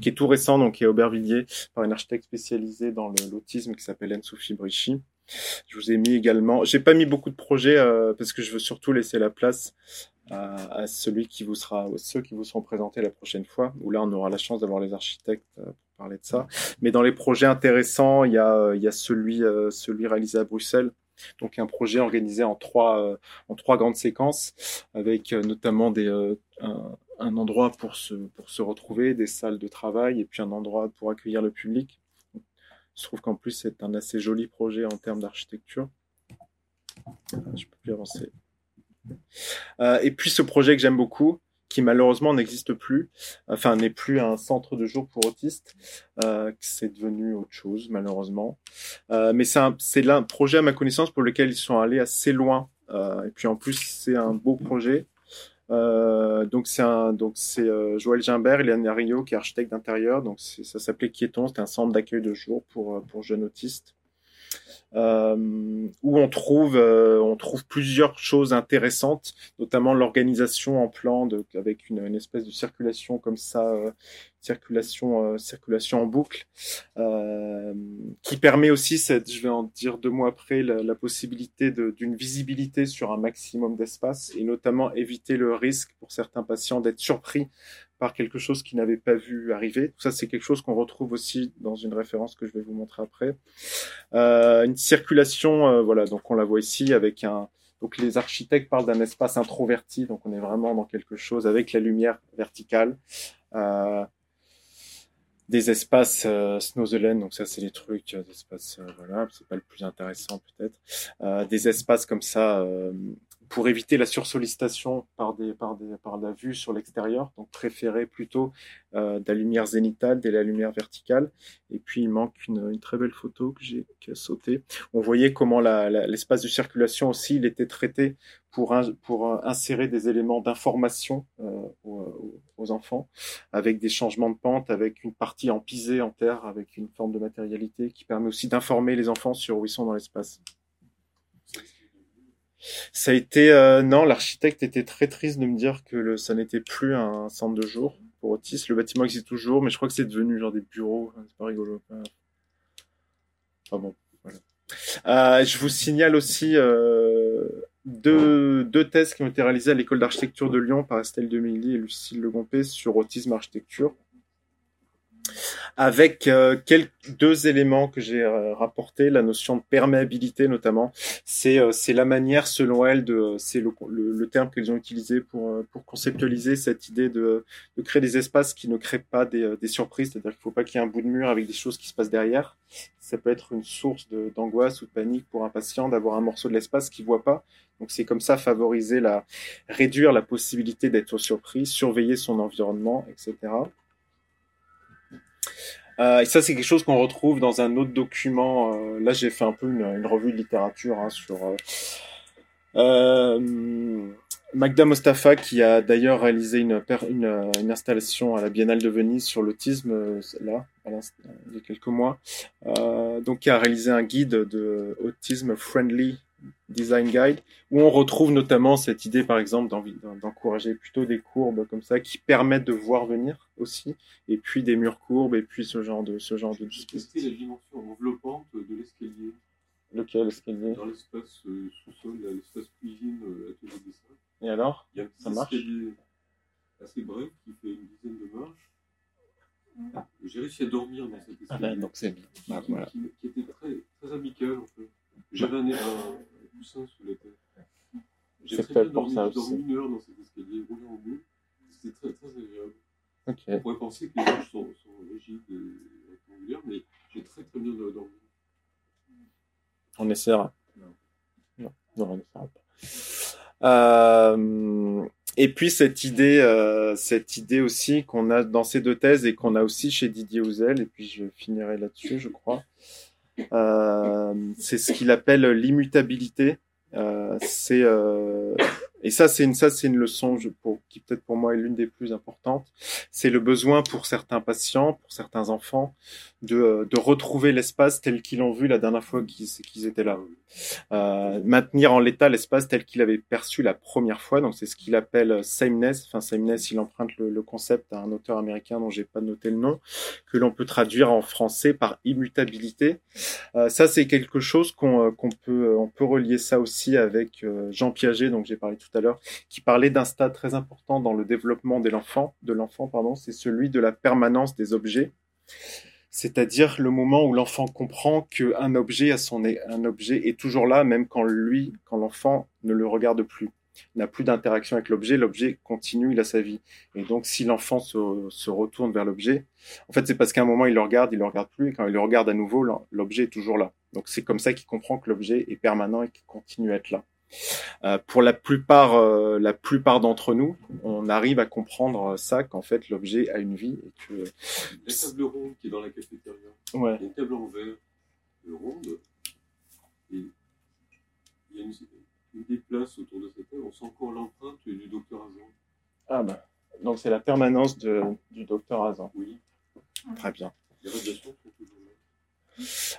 qui est tout récent, donc qui est Aubervilliers par une architecte spécialisée dans l'autisme qui s'appelle Anne-Sophie Brichy. Je vous ai mis également, j'ai pas mis beaucoup de projets euh, parce que je veux surtout laisser la place à, à celui qui vous sera, ceux qui vous seront présentés la prochaine fois, où là on aura la chance d'avoir les architectes euh, pour parler de ça. Mais dans les projets intéressants, il y a, euh, il y a celui, euh, celui réalisé à Bruxelles, donc un projet organisé en trois, en trois grandes séquences, avec notamment des, un, endroit pour se, pour se retrouver, des salles de travail, et puis un endroit pour accueillir le public. Je trouve qu'en plus c'est un assez joli projet en termes d'architecture. Je peux plus avancer. Euh, et puis ce projet que j'aime beaucoup, qui malheureusement n'existe plus, enfin n'est plus un centre de jour pour autistes, euh, c'est devenu autre chose malheureusement. Euh, mais c'est un, un projet à ma connaissance pour lequel ils sont allés assez loin. Et puis en plus c'est un beau projet. Donc c'est un, Joël Gimbert, Léane Rio qui est architecte d'intérieur. Donc ça s'appelait Quieton, c'était un centre d'accueil de jour pour jeunes autistes. Euh, où on trouve euh, on trouve plusieurs choses intéressantes, notamment l'organisation en plan avec une, espèce de circulation comme ça, euh, circulation circulation en boucle, qui permet aussi, je vais en dire deux mots après, la, possibilité d'une visibilité sur un maximum d'espace et notamment éviter le risque pour certains patients d'être surpris par quelque chose qu'ils n'avaient pas vu arriver. Ça, c'est quelque chose qu'on retrouve aussi dans une référence que je vais vous montrer après. Euh, une circulation, euh, voilà, donc on la voit ici avec un. Donc les architectes parlent d'un espace introverti, donc on est vraiment dans quelque chose avec la lumière verticale. Euh, des espaces euh, Snowzelen, donc ça c'est les trucs, euh, des espaces, euh, voilà, c'est pas le plus intéressant peut-être, des espaces comme ça pour éviter la sursollicitation par des, par des, par la vue sur l'extérieur, donc préférer plutôt euh, de la lumière zénitale, de la lumière verticale. Et puis il manque une, une très belle photo que j'ai qui a sauté. On voyait comment l'espace de circulation aussi, il était traité pour, un- pour insérer des éléments d'information euh, aux, aux- enfants, avec des changements de pente, avec une partie en pisé en terre, avec une forme de matérialité qui permet aussi d'informer les enfants sur où ils sont dans l'espace. Ça a été euh, non, l'architecte était très triste de me dire que ça n'était plus un centre de jour pour Otis. Le bâtiment existe toujours, mais je crois que c'est devenu genre des bureaux. C'est pas rigolo. Euh, je vous signale aussi euh, deux, deux thèses qui ont été réalisées à l'école d'architecture de Lyon par Estelle Demilly et Lucille Legompé sur autisme architecture avec euh, quelques, deux éléments que j'ai euh, rapportés, la notion de perméabilité notamment, c'est euh, c'est la manière selon elle de c'est le, le, le terme qu'elles ont utilisé pour euh, pour conceptualiser cette idée de de créer des espaces qui ne créent pas des, euh, des surprises, c'est-à-dire qu'il faut pas qu'il y ait un bout de mur avec des choses qui se passent derrière. Ça peut être une source d'angoisse ou de panique pour un patient d'avoir un morceau de l'espace qu'il voit pas. Donc c'est comme ça favoriser la réduire la possibilité d'être surpris, surveiller son environnement, etc. Euh, et ça, c'est quelque chose qu'on retrouve dans un autre document. Euh, là, j'ai fait un peu une, revue de littérature hein, sur euh, Magda Mostafa, qui a d'ailleurs réalisé une, une, installation à la Biennale de Venise sur l'autisme, là, il y a quelques mois. Donc, qui a réalisé un guide de autisme friendly design guide où on retrouve notamment cette idée, par exemple, d'encourager plutôt des courbes comme ça qui permettent de voir venir aussi, et puis des murs courbes, et puis ce genre de ce genre de testé la dimension enveloppante de l'escalier? Lequel escalier? Dans l'espace euh, sous-sol, l'espace cuisine, euh, atelier dessin. Et alors? Il y a un petit Ça marche? escalier assez bref qui fait une dizaine de marches. J'ai réussi à dormir dans cet Ah escalier. ben, donc c'est bien. qui, Ah, qui- voilà. qui- qui était très, très amical en fait. J'avais un, un coussin sous la tête. J'ai très fait bien dormi, ça une heure dans cet escalier, roulé en boule. C'était très, très agréable. On pourrait penser que les sont, sont rigides et rectangulaires, mais j'ai très très bien dormi. On essaiera. Non. Non, non, on essaiera pas. Euh, et puis cette idée, euh, cette idée aussi qu'on a dans ces deux thèses et qu'on a aussi chez Didier Houzel, et puis je finirai là-dessus, je crois. Euh, c'est ce qu'il appelle l'immutabilité. Euh, c'est euh, et ça c'est une ça c'est une leçon je, pour, qui peut-être pour moi est l'une des plus importantes. C'est le besoin pour certains patients, pour certains enfants, de, euh, de retrouver l'espace tel qu'ils l'ont vu la dernière fois qu'ils étaient là. Euh, maintenir en l'état l'espace tel qu'il avait perçu la première fois. Donc c'est ce qu'il appelle sameness. Enfin sameness, il emprunte le, le concept à un auteur américain dont j'ai pas noté le nom, que l'on peut traduire en français par immutabilité. Euh, ça c'est quelque chose qu'on euh, qu'on peut euh, on peut relier ça aussi avec euh, Jean Piaget, dont j'ai parlé tout qui parlait d'un stade très important dans le développement de l'enfant, de l'enfant pardon, c'est celui de la permanence des objets c'est-à-dire le moment où l'enfant comprend qu'un objet, son, un objet est toujours là, même quand lui, quand l'enfant ne le regarde plus, n'a plus d'interaction avec l'objet, l'objet continue, il a sa vie. Et donc, si l'enfant se, se retourne vers l'objet, en fait, c'est parce qu'à un moment, il le regarde, il le regarde plus, et quand il le regarde à nouveau, l'objet est toujours là. Donc, c'est comme ça qu'il comprend que l'objet est permanent et qu'il continue à être là. Euh, pour la plupart, euh, la plupart d'entre nous, on arrive à comprendre ça qu'en fait l'objet a une vie et que La table ronde qui est dans la cafétéria. ouais. Il y a une table en verre euh, ronde. Et il y a une, une des places autour de cette table. On sent encore l'empreinte du docteur Azan. Ah bah, donc c'est la permanence de, du docteur Azan. Oui, Très bien. les radiations sont toujours.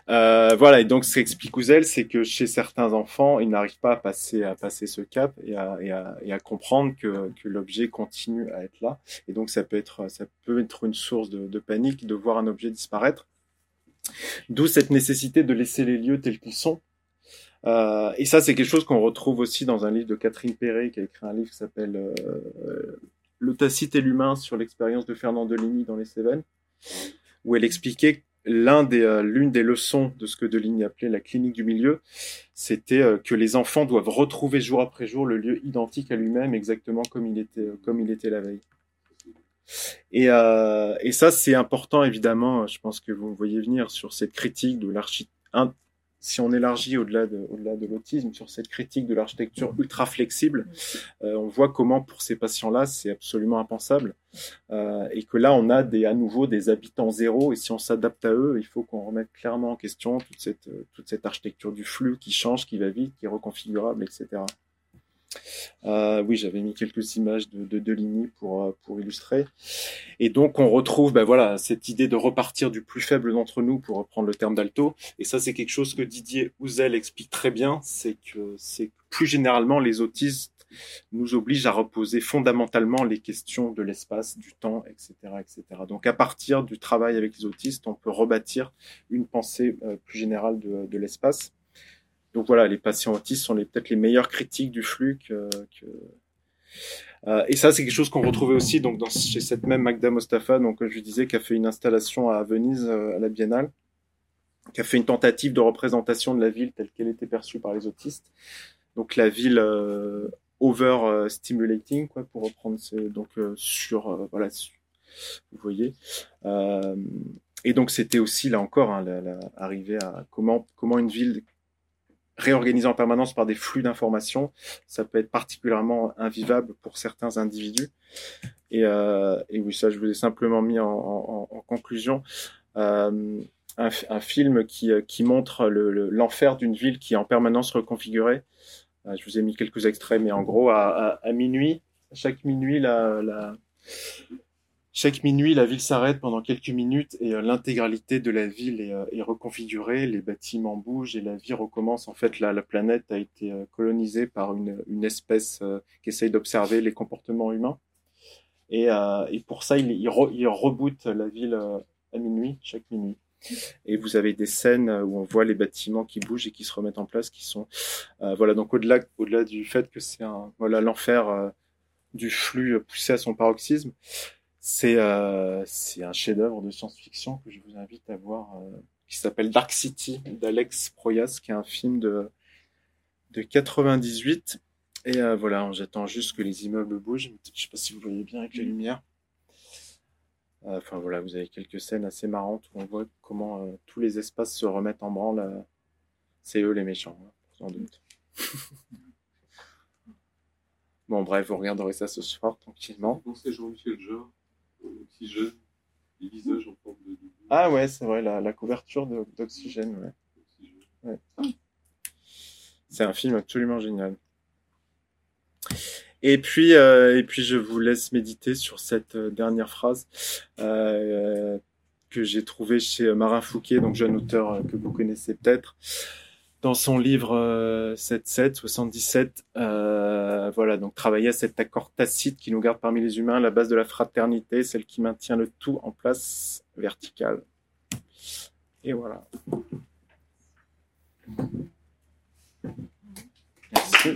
Euh, voilà, et donc ce qu'explique Ouzel, c'est que chez certains enfants, ils n'arrivent pas à passer, à passer ce cap et à, à, comprendre que, que l'objet continue à être là. Et donc ça peut être, ça peut être une source de, de panique de voir un objet disparaître. D'où cette nécessité de laisser les lieux tels qu'ils sont. Euh, et ça, c'est quelque chose qu'on retrouve aussi dans un livre de Catherine Perret, qui a écrit un livre qui s'appelle euh, Le Tacite et l'humain sur l'expérience de Fernand Deligny dans les Cévennes, où elle expliquait des euh, l'une des leçons de ce que Deligny appelait la clinique du milieu, c'était euh, que les enfants doivent retrouver jour après jour le lieu identique à lui-même, exactement comme il était euh, comme il était la veille. Et, euh, et ça, c'est important, évidemment. Je pense que vous voyez venir sur cette critique de l'archi. Si on élargit au-delà de, au-delà de l'autisme, sur cette critique de l'architecture ultra flexible, euh, on voit comment pour ces patients-là, c'est absolument impensable. Euh, et que là, on a des, à nouveau des habitants zéro. Et si on s'adapte à eux, il faut qu'on remette clairement en question toute cette, euh, toute cette architecture du flux qui change, qui va vite, qui est reconfigurable, etc. Euh, oui, j'avais mis quelques images de, de Deligny pour, euh, pour illustrer. Et donc, on retrouve ben voilà, cette idée de repartir du plus faible d'entre nous, pour reprendre le terme d'Alto. Et ça, c'est quelque chose que Didier Houzel explique très bien. C'est que, c'est plus généralement, les autistes nous obligent à reposer fondamentalement les questions de l'espace, du temps, etc., etc. Donc, à partir du travail avec les autistes, on peut rebâtir une pensée euh, plus générale de l'espace. Donc voilà, les patients autistes sont peut-être les meilleurs critiques du flux que. Euh, et ça, c'est quelque chose qu'on retrouvait aussi chez cette même Magda Mostafa, donc je disais, qui a fait une installation à Venise euh, à la Biennale, qui a fait une tentative de représentation de la ville telle qu'elle était perçue par les autistes. Donc la ville euh, over euh, stimulating, quoi, pour reprendre sur voilà, vous voyez. Et donc c'était aussi là encore hein, arriver à comment une ville réorganisée en permanence par des flux d'informations, ça peut être particulièrement invivable pour certains individus. Et, euh, oui, ça, je vous ai simplement mis en, conclusion euh, un, film qui, qui montre l'enfer le, l'enfer d'une ville qui est en permanence reconfigurée. Euh, je vous ai mis quelques extraits, mais en gros, à, minuit, chaque minuit, la, la, chaque minuit, la ville s'arrête pendant quelques minutes et euh, l'intégralité de la ville est, euh, est, reconfigurée, les bâtiments bougent et la vie recommence. En fait, la, la planète a été euh, colonisée par une, espèce qui essaye d'observer les comportements humains. Et, pour ça, il, il, re, il reboot la ville à minuit, chaque minuit. Et vous avez des scènes où on voit les bâtiments qui bougent et qui se remettent en place, qui sont voilà. Donc au-delà, au-delà du fait que c'est voilà l'enfer du flux poussé à son paroxysme, c'est euh, c'est un chef-d'œuvre de science-fiction que je vous invite à voir, euh, qui s'appelle Dark City d'Alex Proyas, qui est un film de de 98. Et euh, voilà, j'attends juste que les immeubles bougent. Je sais pas si vous voyez bien avec les lumières. Euh, Enfin voilà, vous avez quelques scènes assez marrantes où on voit comment tous les espaces se remettent en branle. C'est eux les méchants, hein, sans doute. bon bref, vous regarderez ça ce soir tranquillement. Oxygène, les visages en forme de... Ah ouais, c'est vrai, la, la couverture d'Oxygène. Ouais. Ouais. C'est un film absolument génial. Et puis, euh, et puis, je vous laisse méditer sur cette euh, dernière phrase euh, que j'ai trouvée chez Marin Fouquet, donc jeune auteur que vous connaissez peut-être, dans son livre euh, 7-7, 77. Euh, voilà, donc travailler à cet accord tacite qui nous garde parmi les humains, la base de la fraternité, celle qui maintient le tout en place verticale. Et voilà. Merci.